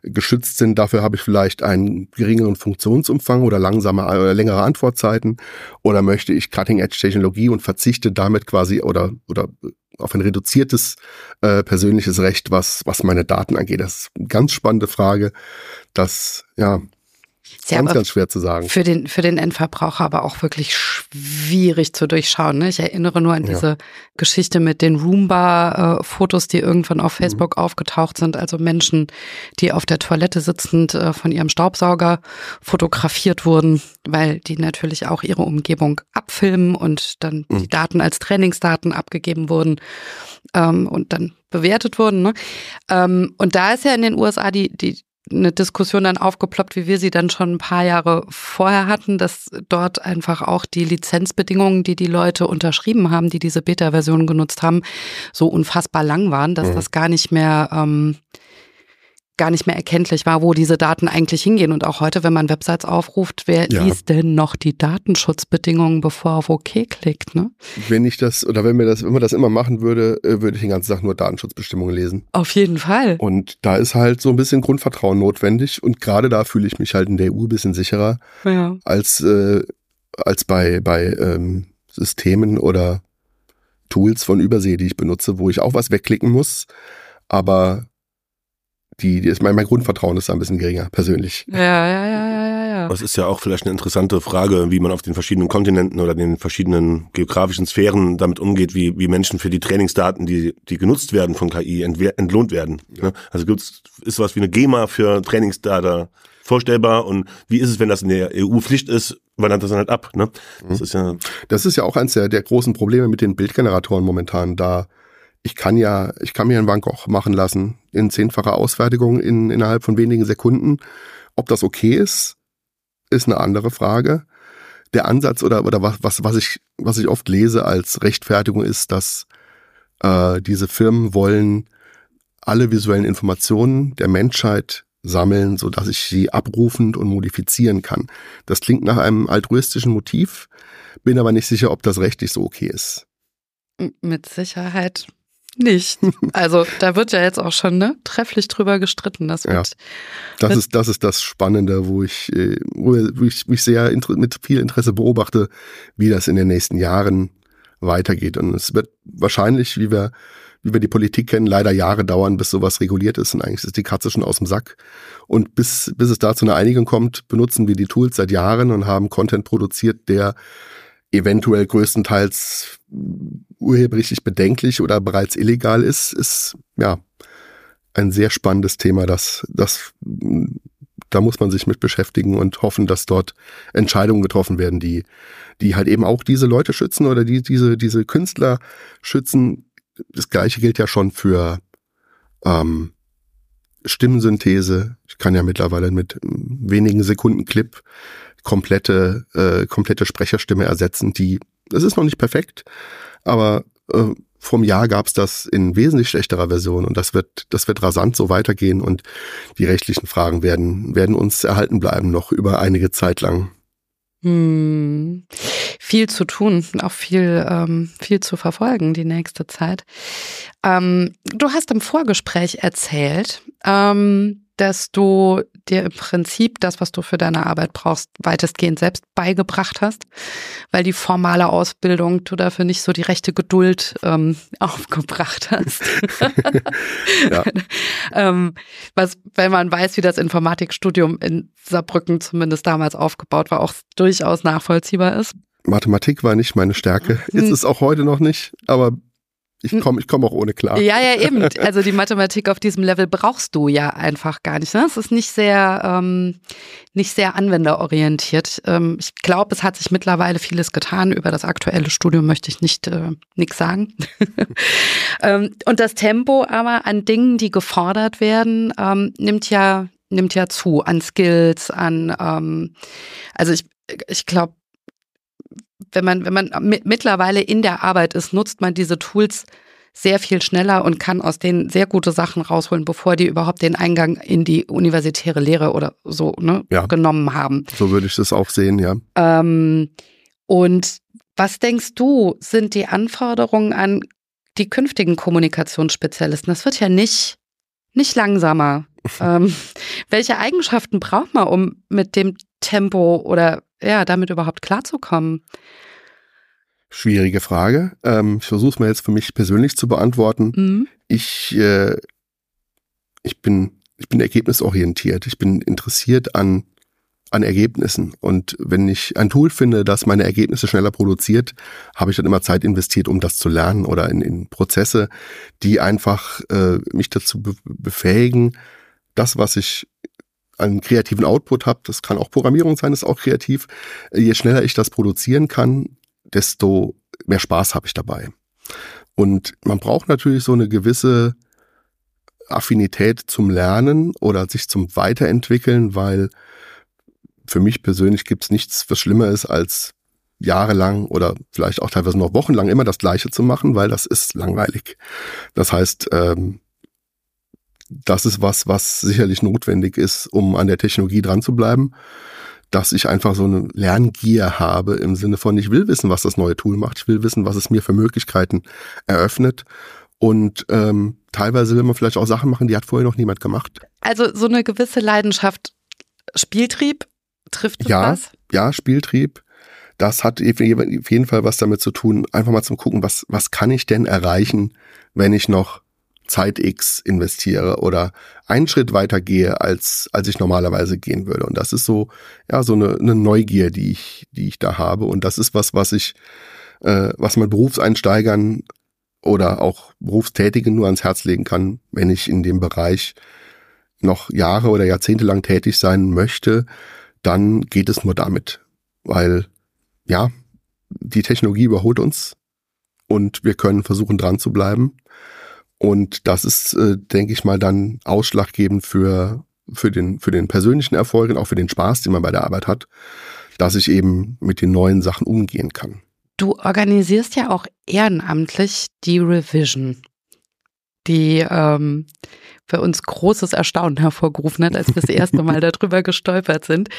geschützt sind? Dafür habe ich vielleicht einen geringeren Funktionsumfang oder langsame oder längere Antwortzeiten? Oder möchte ich Cutting-Edge-Technologie und verzichte damit quasi oder, oder auf ein reduziertes äh, persönliches Recht, was, was meine Daten angeht? Das ist eine ganz spannende Frage. Das, ja, ja, ganz, ganz schwer zu sagen. Für den, für den Endverbraucher aber auch wirklich schwierig zu durchschauen. Ne? Ich erinnere nur an ja. diese Geschichte mit den Roomba-Fotos, die irgendwann auf mhm. Facebook mhm. aufgetaucht sind. Also Menschen, die auf der Toilette sitzend äh, von ihrem Staubsauger fotografiert wurden, weil die natürlich auch ihre Umgebung abfilmen und dann mhm. die Daten als Trainingsdaten abgegeben wurden ähm, und dann bewertet wurden. Ne? Ähm, und da ist ja in den USA die, die, eine Diskussion dann aufgeploppt, wie wir sie dann schon ein paar Jahre vorher hatten, dass dort einfach auch die Lizenzbedingungen, die die Leute unterschrieben haben, die diese Beta-Version genutzt haben, so unfassbar lang waren, dass mhm. das gar nicht mehr ähm, gar nicht mehr erkenntlich war, wo diese Daten eigentlich hingehen. Und auch heute, wenn man Websites aufruft, wer ja. liest denn noch die Datenschutzbedingungen, bevor er auf OK klickt? Ne? Wenn ich das, oder wenn mir das, wenn man das immer machen würde, äh, würde ich den ganzen Tag nur Datenschutzbestimmungen lesen. Auf jeden Fall. Und da ist halt so ein bisschen Grundvertrauen notwendig. Und gerade da fühle ich mich halt in der EU ein bisschen sicherer ja. als, äh, als bei, bei ähm, Systemen oder Tools von Übersee, die ich benutze, wo ich auch was wegklicken muss. Aber die, die ist mein, mein Grundvertrauen ist da ein bisschen geringer, persönlich. Ja, ja, ja, ja, ja. Das ist ja auch vielleicht eine interessante Frage, wie man auf den verschiedenen Kontinenten oder den verschiedenen geografischen Sphären damit umgeht, wie, wie Menschen für die Trainingsdaten, die, die genutzt werden von KI, entlohnt werden. Ja. Also gibt's, ist was wie eine GEMA für Trainingsdata vorstellbar und wie ist es, wenn das in der EU Pflicht ist, wandert das dann halt ab, ne? Das mhm. ist ja. Das ist ja auch eines der, der großen Probleme mit den Bildgeneratoren momentan, da ich kann ja, ich kann mir einen Van Gogh machen lassen in zehnfacher Ausfertigung in, innerhalb von wenigen Sekunden. Ob das okay ist, ist eine andere Frage. Der Ansatz oder, oder was, was, was, ich, was ich oft lese als Rechtfertigung ist, dass äh, diese Firmen wollen alle visuellen Informationen der Menschheit sammeln, so dass ich sie abrufend und modifizieren kann. Das klingt nach einem altruistischen Motiv, bin aber nicht sicher, ob das rechtlich so okay ist. Mit Sicherheit nicht. Also da wird ja jetzt auch schon ne, trefflich drüber gestritten. Das, wird, ja. das, ist, das ist das Spannende, wo ich, äh, wo ich, wo ich sehr mit viel Interesse beobachte, wie das in den nächsten Jahren weitergeht. Und es wird wahrscheinlich, wie wir, wie wir die Politik kennen, leider Jahre dauern, bis sowas reguliert ist. Und eigentlich ist die Katze schon aus dem Sack. Und bis, bis es da zu einer Einigung kommt, benutzen wir die Tools seit Jahren und haben Content produziert, der eventuell größtenteils urheberrechtlich bedenklich oder bereits illegal ist, ist ja ein sehr spannendes Thema, das, das, da muss man sich mit beschäftigen und hoffen, dass dort Entscheidungen getroffen werden, die, die halt eben auch diese Leute schützen oder die, diese, diese Künstler schützen. Das Gleiche gilt ja schon für ähm, Stimmensynthese. Ich kann ja mittlerweile mit wenigen Sekunden Clip komplette, äh, komplette Sprecherstimme ersetzen, die, das ist noch nicht perfekt, aber äh, vom Jahr gab es das in wesentlich schlechterer Version und das wird, das wird rasant so weitergehen und die rechtlichen Fragen werden, werden uns erhalten bleiben noch über einige Zeit lang. Hm. Viel zu tun, auch viel, ähm, viel zu verfolgen die nächste Zeit. Ähm, du hast im Vorgespräch erzählt, ähm, dass du dir im Prinzip das, was du für deine Arbeit brauchst, weitestgehend selbst beigebracht hast, weil die formale Ausbildung du dafür nicht so die rechte Geduld ähm, aufgebracht hast. ähm, was, wenn man weiß, wie das Informatikstudium in Saarbrücken zumindest damals aufgebaut war, auch durchaus nachvollziehbar ist. Mathematik war nicht meine Stärke. Ist hm. es auch heute noch nicht, aber ich komme ich komm auch ohne klar. Ja, ja, eben. Also die Mathematik auf diesem Level brauchst du ja einfach gar nicht. Ne? Es ist nicht sehr, ähm, nicht sehr anwenderorientiert. Ähm, ich glaube, es hat sich mittlerweile vieles getan. Über das aktuelle Studium möchte ich nicht äh, nichts sagen. ähm, und das Tempo aber an Dingen, die gefordert werden, ähm, nimmt ja nimmt ja zu an Skills, an ähm, also ich ich glaube wenn man, wenn man mittlerweile in der Arbeit ist, nutzt man diese Tools sehr viel schneller und kann aus denen sehr gute Sachen rausholen, bevor die überhaupt den Eingang in die universitäre Lehre oder so ne, ja. genommen haben. So würde ich das auch sehen, ja. Ähm, und was denkst du, sind die Anforderungen an die künftigen Kommunikationsspezialisten? Das wird ja nicht, nicht langsamer. ähm, welche Eigenschaften braucht man, um mit dem Tempo oder ja, damit überhaupt klarzukommen? Schwierige Frage. Ähm, ich versuche es mal jetzt für mich persönlich zu beantworten. Mhm. Ich, äh, ich bin, ich bin ergebnisorientiert. Ich bin interessiert an an Ergebnissen. Und wenn ich ein Tool finde, das meine Ergebnisse schneller produziert, habe ich dann immer Zeit investiert, um das zu lernen oder in, in Prozesse, die einfach äh, mich dazu be befähigen, das, was ich an kreativen Output habe, das kann auch Programmierung sein, ist auch kreativ. Je schneller ich das produzieren kann, desto mehr Spaß habe ich dabei. Und man braucht natürlich so eine gewisse Affinität zum Lernen oder sich zum Weiterentwickeln, weil für mich persönlich gibt's nichts, was schlimmer ist, als jahrelang oder vielleicht auch teilweise noch wochenlang immer das Gleiche zu machen, weil das ist langweilig. Das heißt, ähm, das ist was, was sicherlich notwendig ist, um an der Technologie dran zu bleiben, dass ich einfach so eine Lerngier habe im Sinne von, ich will wissen, was das neue Tool macht, ich will wissen, was es mir für Möglichkeiten eröffnet. Und ähm, teilweise will man vielleicht auch Sachen machen, die hat vorher noch niemand gemacht. Also so eine gewisse Leidenschaft, Spieltrieb Trifft es ja, das? Ja, Spieltrieb. Das hat auf jeden Fall was damit zu tun, einfach mal zum gucken, was, was kann ich denn erreichen, wenn ich noch Zeit X investiere oder einen Schritt weiter gehe, als, als ich normalerweise gehen würde. Und das ist so, ja, so eine, eine Neugier, die ich, die ich da habe. Und das ist was, was ich, äh, was man Berufseinsteigern oder auch Berufstätigen nur ans Herz legen kann, wenn ich in dem Bereich noch Jahre oder Jahrzehnte lang tätig sein möchte, dann geht es nur damit. Weil, ja, die Technologie überholt uns und wir können versuchen dran zu bleiben. Und das ist, äh, denke ich mal, dann ausschlaggebend für, für, den, für den persönlichen Erfolg und auch für den Spaß, den man bei der Arbeit hat, dass ich eben mit den neuen Sachen umgehen kann. Du organisierst ja auch ehrenamtlich die Revision, die ähm, für uns großes Erstaunen hervorgerufen hat, als wir das erste Mal darüber gestolpert sind.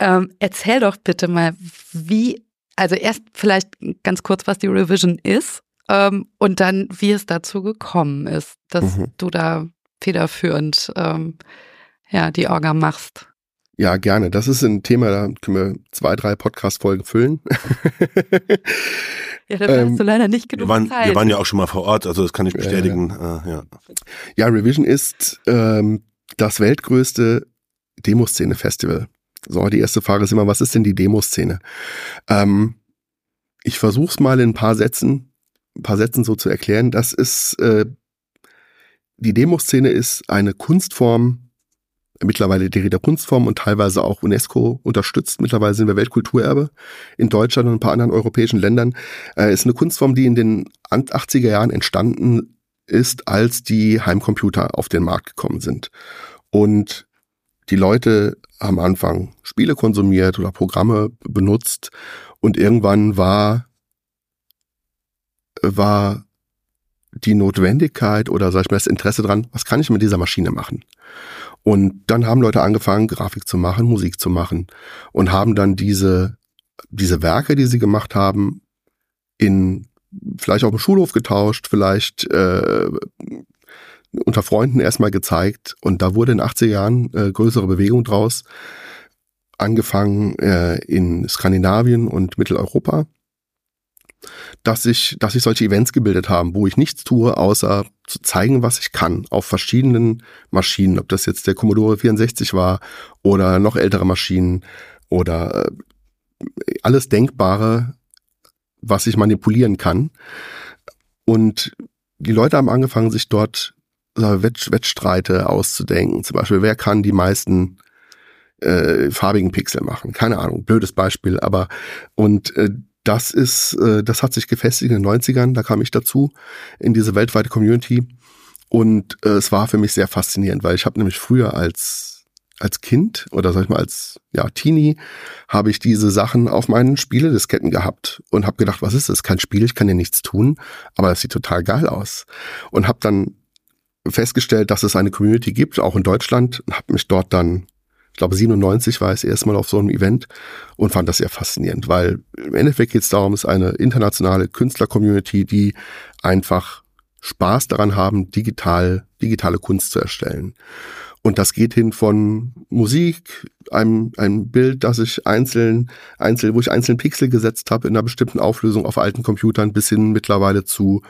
Ähm, erzähl doch bitte mal, wie, also erst vielleicht ganz kurz, was die Revision ist ähm, und dann, wie es dazu gekommen ist, dass mhm. du da federführend ähm, ja, die Orga machst. Ja, gerne. Das ist ein Thema, da können wir zwei, drei Podcast-Folgen füllen. ja, da ähm, hast du leider nicht genug wir waren, Zeit. Wir waren ja auch schon mal vor Ort, also das kann ich bestätigen. Äh, ja. ja, Revision ist ähm, das weltgrößte Demoszene-Festival. So, die erste Frage ist immer, was ist denn die Demoszene? Ähm, ich versuche es mal in ein paar Sätzen, ein paar Sätzen so zu erklären. Das ist äh, die Demoszene ist eine Kunstform, mittlerweile die Rede Kunstform und teilweise auch UNESCO unterstützt. Mittlerweile sind wir Weltkulturerbe in Deutschland und ein paar anderen europäischen Ländern. Äh, ist eine Kunstform, die in den 80er Jahren entstanden ist, als die Heimcomputer auf den Markt gekommen sind. Und die Leute am Anfang Spiele konsumiert oder Programme benutzt und irgendwann war war die Notwendigkeit oder sag ich mal das Interesse dran, was kann ich mit dieser Maschine machen? Und dann haben Leute angefangen, Grafik zu machen, Musik zu machen und haben dann diese, diese Werke, die sie gemacht haben, in vielleicht auf dem Schulhof getauscht, vielleicht äh, unter Freunden erstmal gezeigt. Und da wurde in 80er Jahren äh, größere Bewegung draus. Angefangen äh, in Skandinavien und Mitteleuropa dass sich, dass sich solche Events gebildet haben, wo ich nichts tue, außer zu zeigen, was ich kann, auf verschiedenen Maschinen, ob das jetzt der Commodore 64 war oder noch ältere Maschinen oder äh, alles Denkbare, was ich manipulieren kann. Und die Leute haben angefangen, sich dort Wettstreite auszudenken. Zum Beispiel, wer kann die meisten äh, farbigen Pixel machen? Keine Ahnung, blödes Beispiel, aber und äh, das ist, äh, das hat sich gefestigt in den 90ern, da kam ich dazu, in diese weltweite Community. Und äh, es war für mich sehr faszinierend, weil ich habe nämlich früher als als Kind oder sag ich mal als ja Teenie habe ich diese Sachen auf meinen Spieledisketten gehabt und habe gedacht, was ist das? Kein Spiel, ich kann ja nichts tun, aber das sieht total geil aus und habe dann festgestellt, dass es eine Community gibt, auch in Deutschland, und habe mich dort dann glaube 97 war es erstmal auf so einem Event und fand das sehr faszinierend, weil im Endeffekt geht es darum, es ist eine internationale Künstler-Community, die einfach Spaß daran haben, digital, digitale Kunst zu erstellen. Und das geht hin von Musik, einem, einem Bild, das ich einzeln, einzeln, wo ich einzeln Pixel gesetzt habe in einer bestimmten Auflösung auf alten Computern, bis hin mittlerweile zu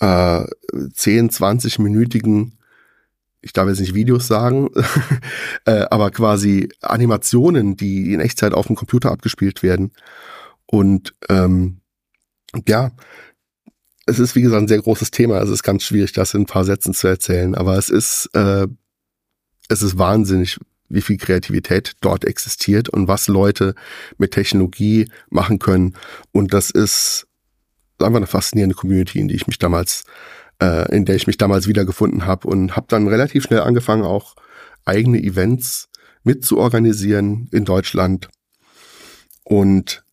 äh, 10, 20-minütigen, ich darf jetzt nicht Videos sagen, äh, aber quasi Animationen, die in Echtzeit auf dem Computer abgespielt werden. Und ähm, ja, es ist wie gesagt ein sehr großes Thema. Es ist ganz schwierig, das in ein paar Sätzen zu erzählen. Aber es ist äh, es ist wahnsinnig, wie viel Kreativität dort existiert und was Leute mit Technologie machen können. Und das ist einfach eine faszinierende Community, in die ich mich damals, äh, in der ich mich damals wiedergefunden habe und habe dann relativ schnell angefangen, auch eigene Events mit zu organisieren in Deutschland und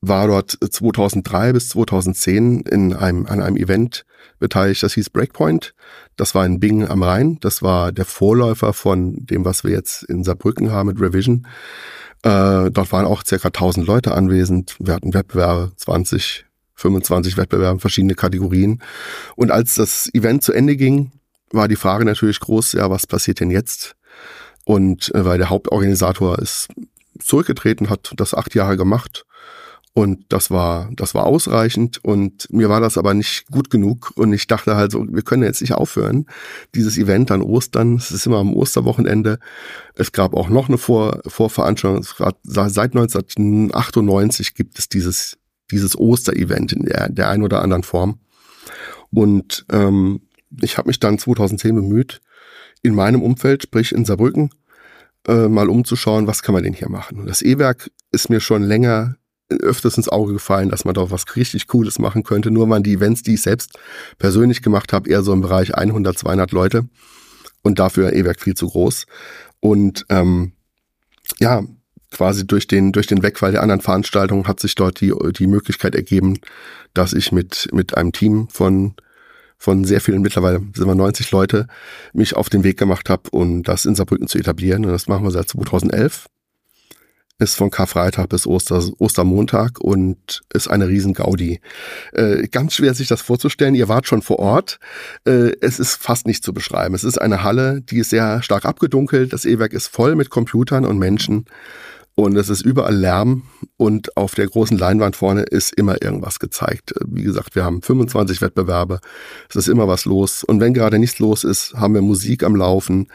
war dort 2003 bis 2010 in einem, an einem Event beteiligt, das hieß Breakpoint. Das war in Bingen am Rhein. Das war der Vorläufer von dem, was wir jetzt in Saarbrücken haben mit Revision. Äh, dort waren auch circa 1000 Leute anwesend. Wir hatten Wettbewerbe, 20, 25 Wettbewerbe, verschiedene Kategorien. Und als das Event zu Ende ging, war die Frage natürlich groß, ja, was passiert denn jetzt? Und äh, weil der Hauptorganisator ist zurückgetreten, hat das acht Jahre gemacht und das war, das war ausreichend und mir war das aber nicht gut genug und ich dachte halt so, wir können jetzt nicht aufhören. Dieses Event an Ostern, es ist immer am Osterwochenende. Es gab auch noch eine Vor Vorveranstaltung. Seit 1998 gibt es dieses, dieses Osterevent in der, der ein oder anderen Form. Und ähm, ich habe mich dann 2010 bemüht, in meinem Umfeld, sprich in Saarbrücken, äh, mal umzuschauen, was kann man denn hier machen. Und das E-Werk ist mir schon länger öfters ins Auge gefallen, dass man doch was richtig Cooles machen könnte. Nur waren die Events, die ich selbst persönlich gemacht habe, eher so im Bereich 100, 200 Leute und dafür E-Werk viel zu groß. Und ähm, ja, quasi durch den durch den Wegfall der anderen Veranstaltungen hat sich dort die die Möglichkeit ergeben, dass ich mit mit einem Team von von sehr vielen, mittlerweile sind wir 90 Leute, mich auf den Weg gemacht habe, um das in Saarbrücken zu etablieren. Und das machen wir seit 2011 ist von Karfreitag bis Oster, Ostermontag und ist eine riesen Gaudi. Äh, ganz schwer sich das vorzustellen. Ihr wart schon vor Ort. Äh, es ist fast nicht zu beschreiben. Es ist eine Halle, die ist sehr stark abgedunkelt. Das E-Werk ist voll mit Computern und Menschen. Und es ist überall Lärm und auf der großen Leinwand vorne ist immer irgendwas gezeigt. Wie gesagt, wir haben 25 Wettbewerbe, es ist immer was los. Und wenn gerade nichts los ist, haben wir Musik am Laufen,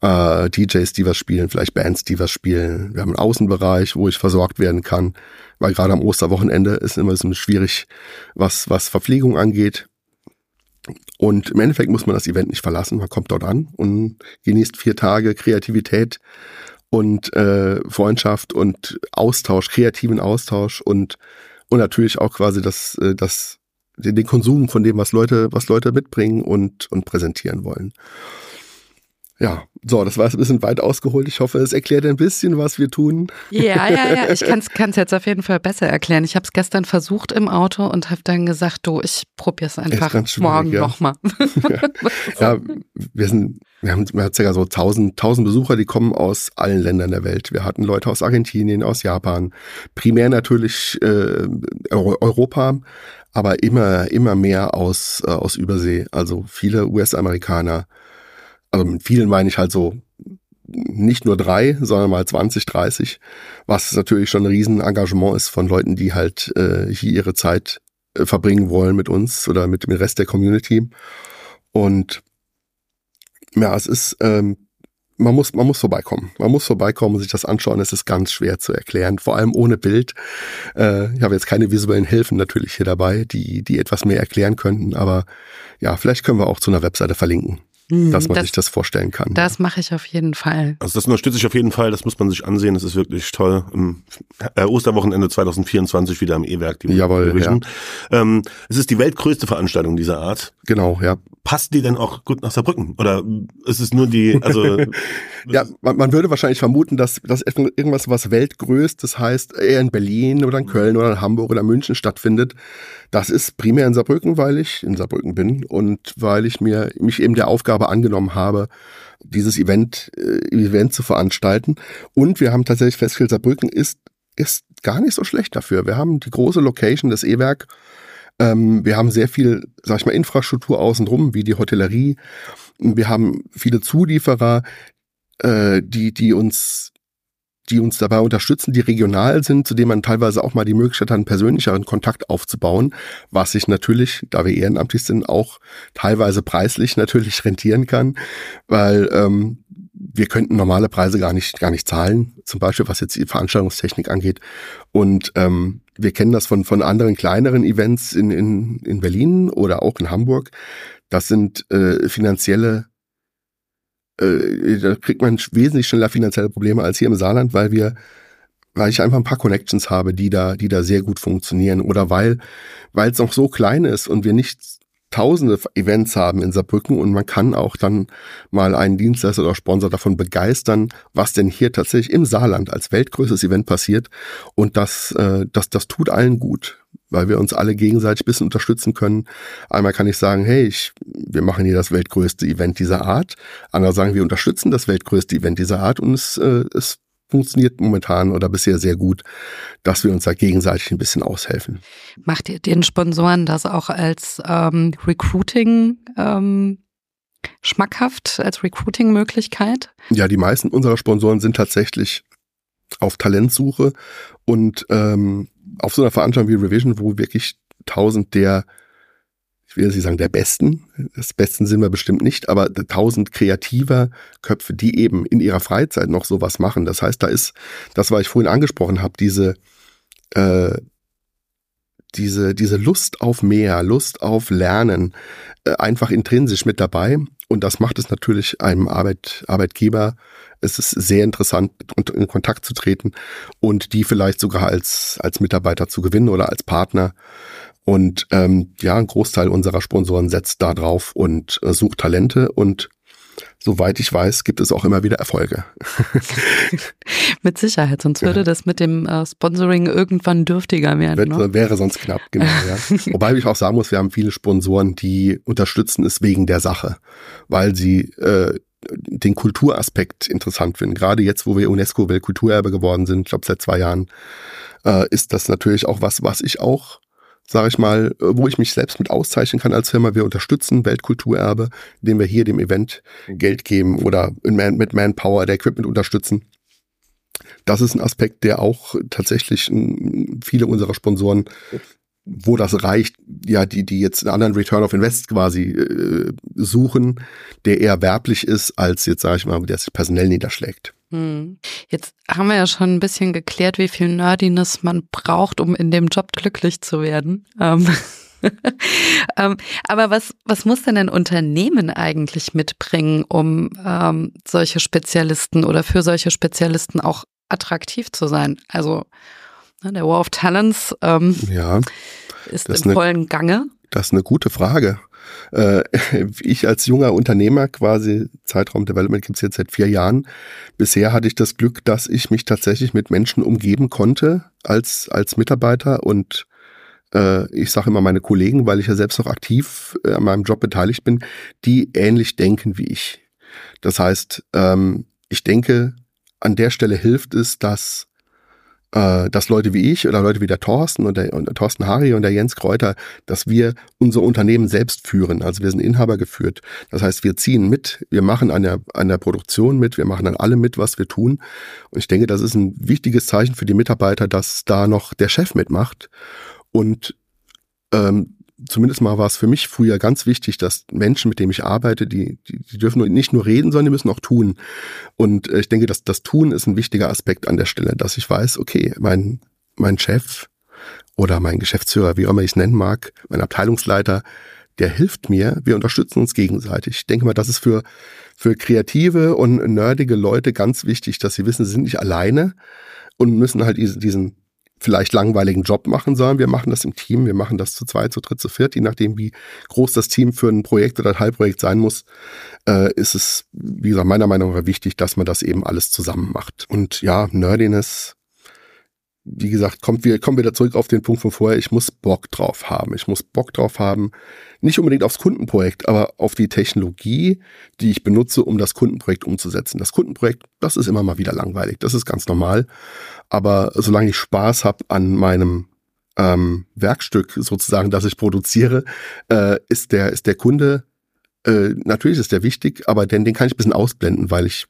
äh, DJs, die was spielen, vielleicht Bands, die was spielen. Wir haben einen Außenbereich, wo ich versorgt werden kann, weil gerade am Osterwochenende ist immer so schwierig, was, was Verpflegung angeht. Und im Endeffekt muss man das Event nicht verlassen. Man kommt dort an und genießt vier Tage Kreativität und äh, Freundschaft und Austausch, kreativen Austausch und und natürlich auch quasi das äh, das den Konsum von dem, was Leute was Leute mitbringen und und präsentieren wollen. Ja, so, das war jetzt ein bisschen weit ausgeholt. Ich hoffe, es erklärt ein bisschen, was wir tun. Ja, ja, ja. Ich kann es jetzt auf jeden Fall besser erklären. Ich habe es gestern versucht im Auto und habe dann gesagt, du, ich probiere es einfach morgen ja. nochmal. ja. ja, wir sind, wir haben, wir haben circa so 1000, 1000 Besucher, die kommen aus allen Ländern der Welt. Wir hatten Leute aus Argentinien, aus Japan, primär natürlich äh, Europa, aber immer, immer mehr aus, äh, aus Übersee. Also viele US-Amerikaner also mit vielen meine ich halt so nicht nur drei, sondern mal 20, 30, was natürlich schon ein Riesenengagement ist von Leuten, die halt äh, hier ihre Zeit äh, verbringen wollen mit uns oder mit dem Rest der Community. Und ja, es ist, ähm, man muss, man muss vorbeikommen. Man muss vorbeikommen und sich das anschauen. Es ist ganz schwer zu erklären, vor allem ohne Bild. Äh, ich habe jetzt keine visuellen Hilfen natürlich hier dabei, die, die etwas mehr erklären könnten, aber ja, vielleicht können wir auch zu einer Webseite verlinken dass man das, sich das vorstellen kann. Das mache ich auf jeden Fall. Also das unterstütze ich auf jeden Fall, das muss man sich ansehen, das ist wirklich toll. Im äh, Osterwochenende 2024 wieder am E-Werk. Jawohl, ja. ähm, es ist die weltgrößte Veranstaltung dieser Art. Genau, ja. Passt die denn auch gut nach Saarbrücken? Oder ist es nur die, also... ja, man, man, würde wahrscheinlich vermuten, dass, dass irgendwas, was weltgrößtes heißt, eher in Berlin oder in Köln oder in Hamburg oder München stattfindet. Das ist primär in Saarbrücken, weil ich in Saarbrücken bin und weil ich mir mich eben der Aufgabe angenommen habe, dieses Event, äh, Event zu veranstalten. Und wir haben tatsächlich festgestellt, Saarbrücken ist, ist gar nicht so schlecht dafür. Wir haben die große Location, das E-Werk, Ähm, wir haben sehr viel, sag ich mal, Infrastruktur außenrum, wie die Hotellerie. Wir haben viele Zulieferer, äh, die, die uns die uns dabei unterstützen, die regional sind, zu denen man teilweise auch mal die Möglichkeit hat, einen persönlicheren Kontakt aufzubauen, was sich natürlich, da wir ehrenamtlich sind, auch teilweise preislich natürlich rentieren kann, weil ähm, wir könnten normale Preise gar nicht gar nicht zahlen, zum Beispiel was jetzt die Veranstaltungstechnik angeht. Und ähm, wir kennen das von von anderen kleineren Events in in, in Berlin oder auch in Hamburg. Das sind äh, finanzielle äh, da kriegt man wesentlich schneller finanzielle Probleme als hier im Saarland, weil wir, weil ich einfach ein paar Connections habe, die da, die da sehr gut funktionieren oder weil, weil es noch so klein ist und wir nicht tausende Events haben in Saarbrücken und man kann auch dann mal einen Dienstleister oder Sponsor davon begeistern, was denn hier tatsächlich im Saarland als weltgrößtes Event passiert und das, äh, das, das tut allen gut, weil wir uns alle gegenseitig ein bisschen unterstützen können. Einmal kann ich sagen, hey, ich, wir machen hier das weltgrößte Event dieser Art. Andere sagen, wir unterstützen das weltgrößte Event dieser Art und es, äh, es funktioniert momentan oder bisher sehr gut, dass wir uns da gegenseitig ein bisschen aushelfen. Macht ihr den Sponsoren das auch als ähm, Recruiting ähm, schmackhaft, als Recruiting-Möglichkeit? Ja, die meisten unserer Sponsoren sind tatsächlich auf Talentsuche und ähm, auf so einer Veranstaltung wie Revision, wo wirklich tausend der ich will jetzt nicht sagen der Besten, das Besten sind wir bestimmt nicht, aber tausend kreativer Köpfe, die eben in ihrer Freizeit noch sowas machen. Das heißt, da ist das, was ich vorhin angesprochen habe, diese äh, diese, diese Lust auf mehr, Lust auf Lernen, äh, einfach intrinsisch mit dabei. Und das macht es natürlich einem Arbeit, Arbeitgeber, es ist sehr interessant, in Kontakt zu treten und die vielleicht sogar als, als Mitarbeiter zu gewinnen oder als Partner. Und ähm, ja, ein Großteil unserer Sponsoren setzt da drauf und äh, sucht Talente und soweit ich weiß, gibt es auch immer wieder Erfolge. mit Sicherheit, sonst würde ja. das mit dem äh, Sponsoring irgendwann dürftiger werden. Wird, ne? Wäre sonst knapp, genau. Ja. Wobei ich auch sagen muss, wir haben viele Sponsoren, die unterstützen es wegen der Sache, weil sie äh, den Kulturaspekt interessant finden. Gerade jetzt, wo wir UNESCO-Weltkulturerbe geworden sind, ich glaube seit zwei Jahren, äh, ist das natürlich auch was, was ich auch sage ich mal, wo ich mich selbst mit auszeichnen kann als Firma. Wir unterstützen Weltkulturerbe, indem wir hier dem Event Geld geben oder mit Manpower, der Equipment unterstützen. Das ist ein Aspekt, der auch tatsächlich viele unserer Sponsoren, wo das reicht, ja, die, die jetzt einen anderen Return of Invest quasi äh, suchen, der eher werblich ist, als jetzt, sage ich mal, der sich personell niederschlägt. Hm. Jetzt haben wir ja schon ein bisschen geklärt, wie viel Nerdiness man braucht, um in dem Job glücklich zu werden. Ähm, ähm, aber was, was muss denn ein Unternehmen eigentlich mitbringen, um ähm, solche Spezialisten oder für solche Spezialisten auch attraktiv zu sein? Also ne, der War of Talents ähm, ja, ist im vollen Gange. Das ist eine gute Frage äh, ich als junger Unternehmer, quasi Zeitraum Development gibt's jetzt seit vier Jahren, bisher hatte ich das Glück, dass ich mich tatsächlich mit Menschen umgeben konnte als, als Mitarbeiter und äh, ich sage immer meine Kollegen, weil ich ja selbst noch aktiv äh, an meinem Job beteiligt bin, die ähnlich denken wie ich. Das heißt, ähm, ich denke, an der Stelle hilft es, dass äh, dass Leute wie ich oder Leute wie der Thorsten und der, und der Thorsten Hari und der Jens Kräuter, dass wir unser Unternehmen selbst führen. Also wir sind Inhaber geführt. Das heißt, wir ziehen mit, wir machen an der, an der Produktion mit, wir machen an allem mit, was wir tun. Und ich denke, das ist ein wichtiges Zeichen für die Mitarbeiter, dass da noch der Chef mitmacht. Und ähm, zumindest mal war es für mich früher ganz wichtig, dass Menschen, mit denen ich arbeite, die, die, die dürfen nicht nur reden, sondern die müssen auch tun. Und äh, ich denke, dass das Tun ist ein wichtiger Aspekt an der Stelle, dass ich weiß, okay, mein, mein Chef oder mein Geschäftsführer, wie auch immer ich es nennen mag, mein Abteilungsleiter, der hilft mir, wir unterstützen uns gegenseitig. Ich denke mal, das ist für, für kreative und nerdige Leute ganz wichtig, dass sie wissen, sie sind nicht alleine und müssen halt diesen, diesen vielleicht langweiligen Job machen, sondern wir machen das im Team, wir machen das zu zweit, zu dritt, zu viert, je nachdem, wie groß das Team für ein Projekt oder Teilprojekt sein muss, äh, ist es, wie gesagt, meiner Meinung nach wichtig, dass man das eben alles zusammen macht. Und ja, Nerdiness wie gesagt, kommt wir, kommen wieder zurück auf den Punkt von vorher, ich muss Bock drauf haben. Ich muss Bock drauf haben, nicht unbedingt aufs Kundenprojekt, aber auf die Technologie, die ich benutze, um das Kundenprojekt umzusetzen. Das Kundenprojekt, das ist immer mal wieder langweilig, das ist ganz normal. Aber solange ich Spaß habe an meinem, ähm, Werkstück sozusagen, das ich produziere, äh, ist der ist der Kunde äh, natürlich ist der wichtig, aber den, den kann ich ein bisschen ausblenden, weil ich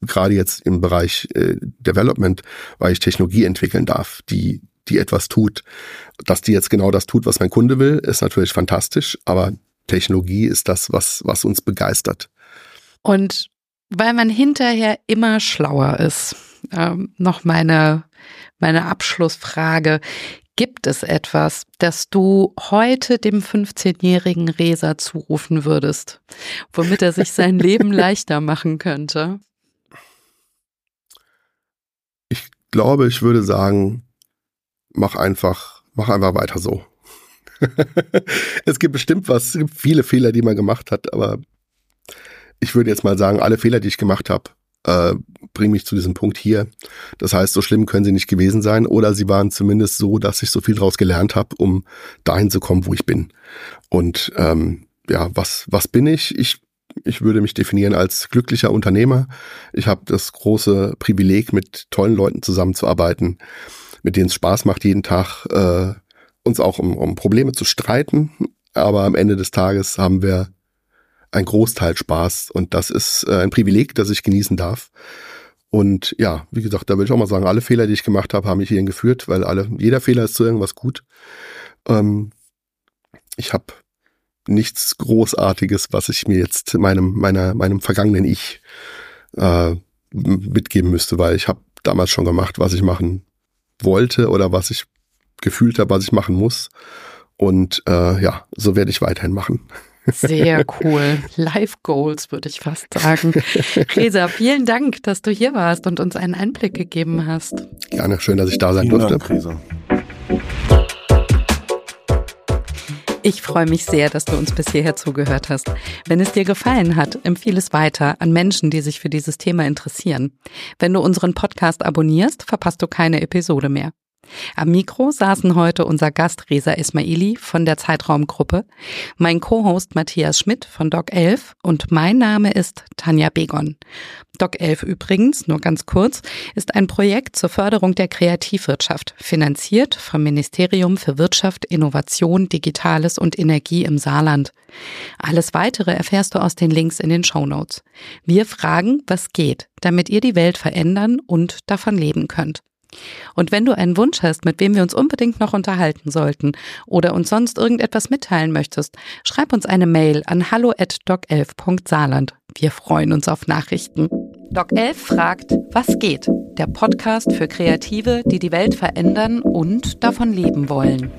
gerade jetzt im Bereich äh, Development, weil ich Technologie entwickeln darf, die die etwas tut. Dass die jetzt genau das tut, was mein Kunde will, ist natürlich fantastisch, aber Technologie ist das, was, was uns begeistert. Und weil man hinterher immer schlauer ist, ähm, noch meine, meine Abschlussfrage. Gibt es etwas, das du heute dem 15-jährigen Resa zurufen würdest, womit er sich sein Leben leichter machen könnte? Ich glaube, ich würde sagen, mach einfach, mach einfach weiter so. es gibt bestimmt was, es gibt viele Fehler, die man gemacht hat, aber ich würde jetzt mal sagen, alle Fehler, die ich gemacht habe, äh, bringen mich zu diesem Punkt hier. Das heißt, so schlimm können sie nicht gewesen sein oder sie waren zumindest so, dass ich so viel daraus gelernt habe, um dahin zu kommen, wo ich bin. Und ähm, ja, was, was bin ich? Ich ich würde mich definieren als glücklicher Unternehmer. Ich habe das große Privileg, mit tollen Leuten zusammenzuarbeiten mit denen es Spaß macht, jeden Tag äh, uns auch um, um Probleme zu streiten. Aber am Ende des Tages haben wir ein Großteil Spaß und das ist äh, ein Privileg, das ich genießen darf. Und ja, wie gesagt, da will ich auch mal sagen, alle Fehler, die ich gemacht habe, haben mich hierhin geführt, weil alle, jeder Fehler ist zu irgendwas gut. Ähm, ich habe nichts Großartiges, was ich mir jetzt meinem, meiner, meinem vergangenen Ich äh, mitgeben müsste, weil ich habe damals schon gemacht, was ich machen wollte oder was ich gefühlt habe, was ich machen muss. Und äh, ja, so werde ich weiterhin machen. Sehr cool. Life Goals, würde ich fast sagen. Resa, vielen Dank, dass du hier warst und uns einen Einblick gegeben hast. Gerne, schön, dass ich da sein Vielen durfte. Dank, Resa. Ich freue mich sehr, dass du uns bis hierher zugehört hast. Wenn es dir gefallen hat, empfehle es weiter an Menschen, die sich für dieses Thema interessieren. Wenn du unseren Podcast abonnierst, verpasst du keine Episode mehr. Am Mikro saßen heute unser Gast Reza Ismaili von der Zeitraumgruppe, mein Co-Host Matthias Schmidt von Doc 11 und mein Name ist Tanja Begon. Doc 11 übrigens, nur ganz kurz, ist ein Projekt zur Förderung der Kreativwirtschaft, finanziert vom Ministerium für Wirtschaft, Innovation, Digitales und Energie im Saarland. Alles weitere erfährst du aus den Links in den Show Notes. Wir fragen, was geht, damit ihr die Welt verändern und davon leben könnt. Und wenn du einen Wunsch hast, mit wem wir uns unbedingt noch unterhalten sollten oder uns sonst irgendetwas mitteilen möchtest, schreib uns eine Mail an hallo@doc11.saarland. Wir freuen uns auf Nachrichten. Doc 11 fragt, was geht? Der Podcast für Kreative, die die Welt verändern und davon leben wollen.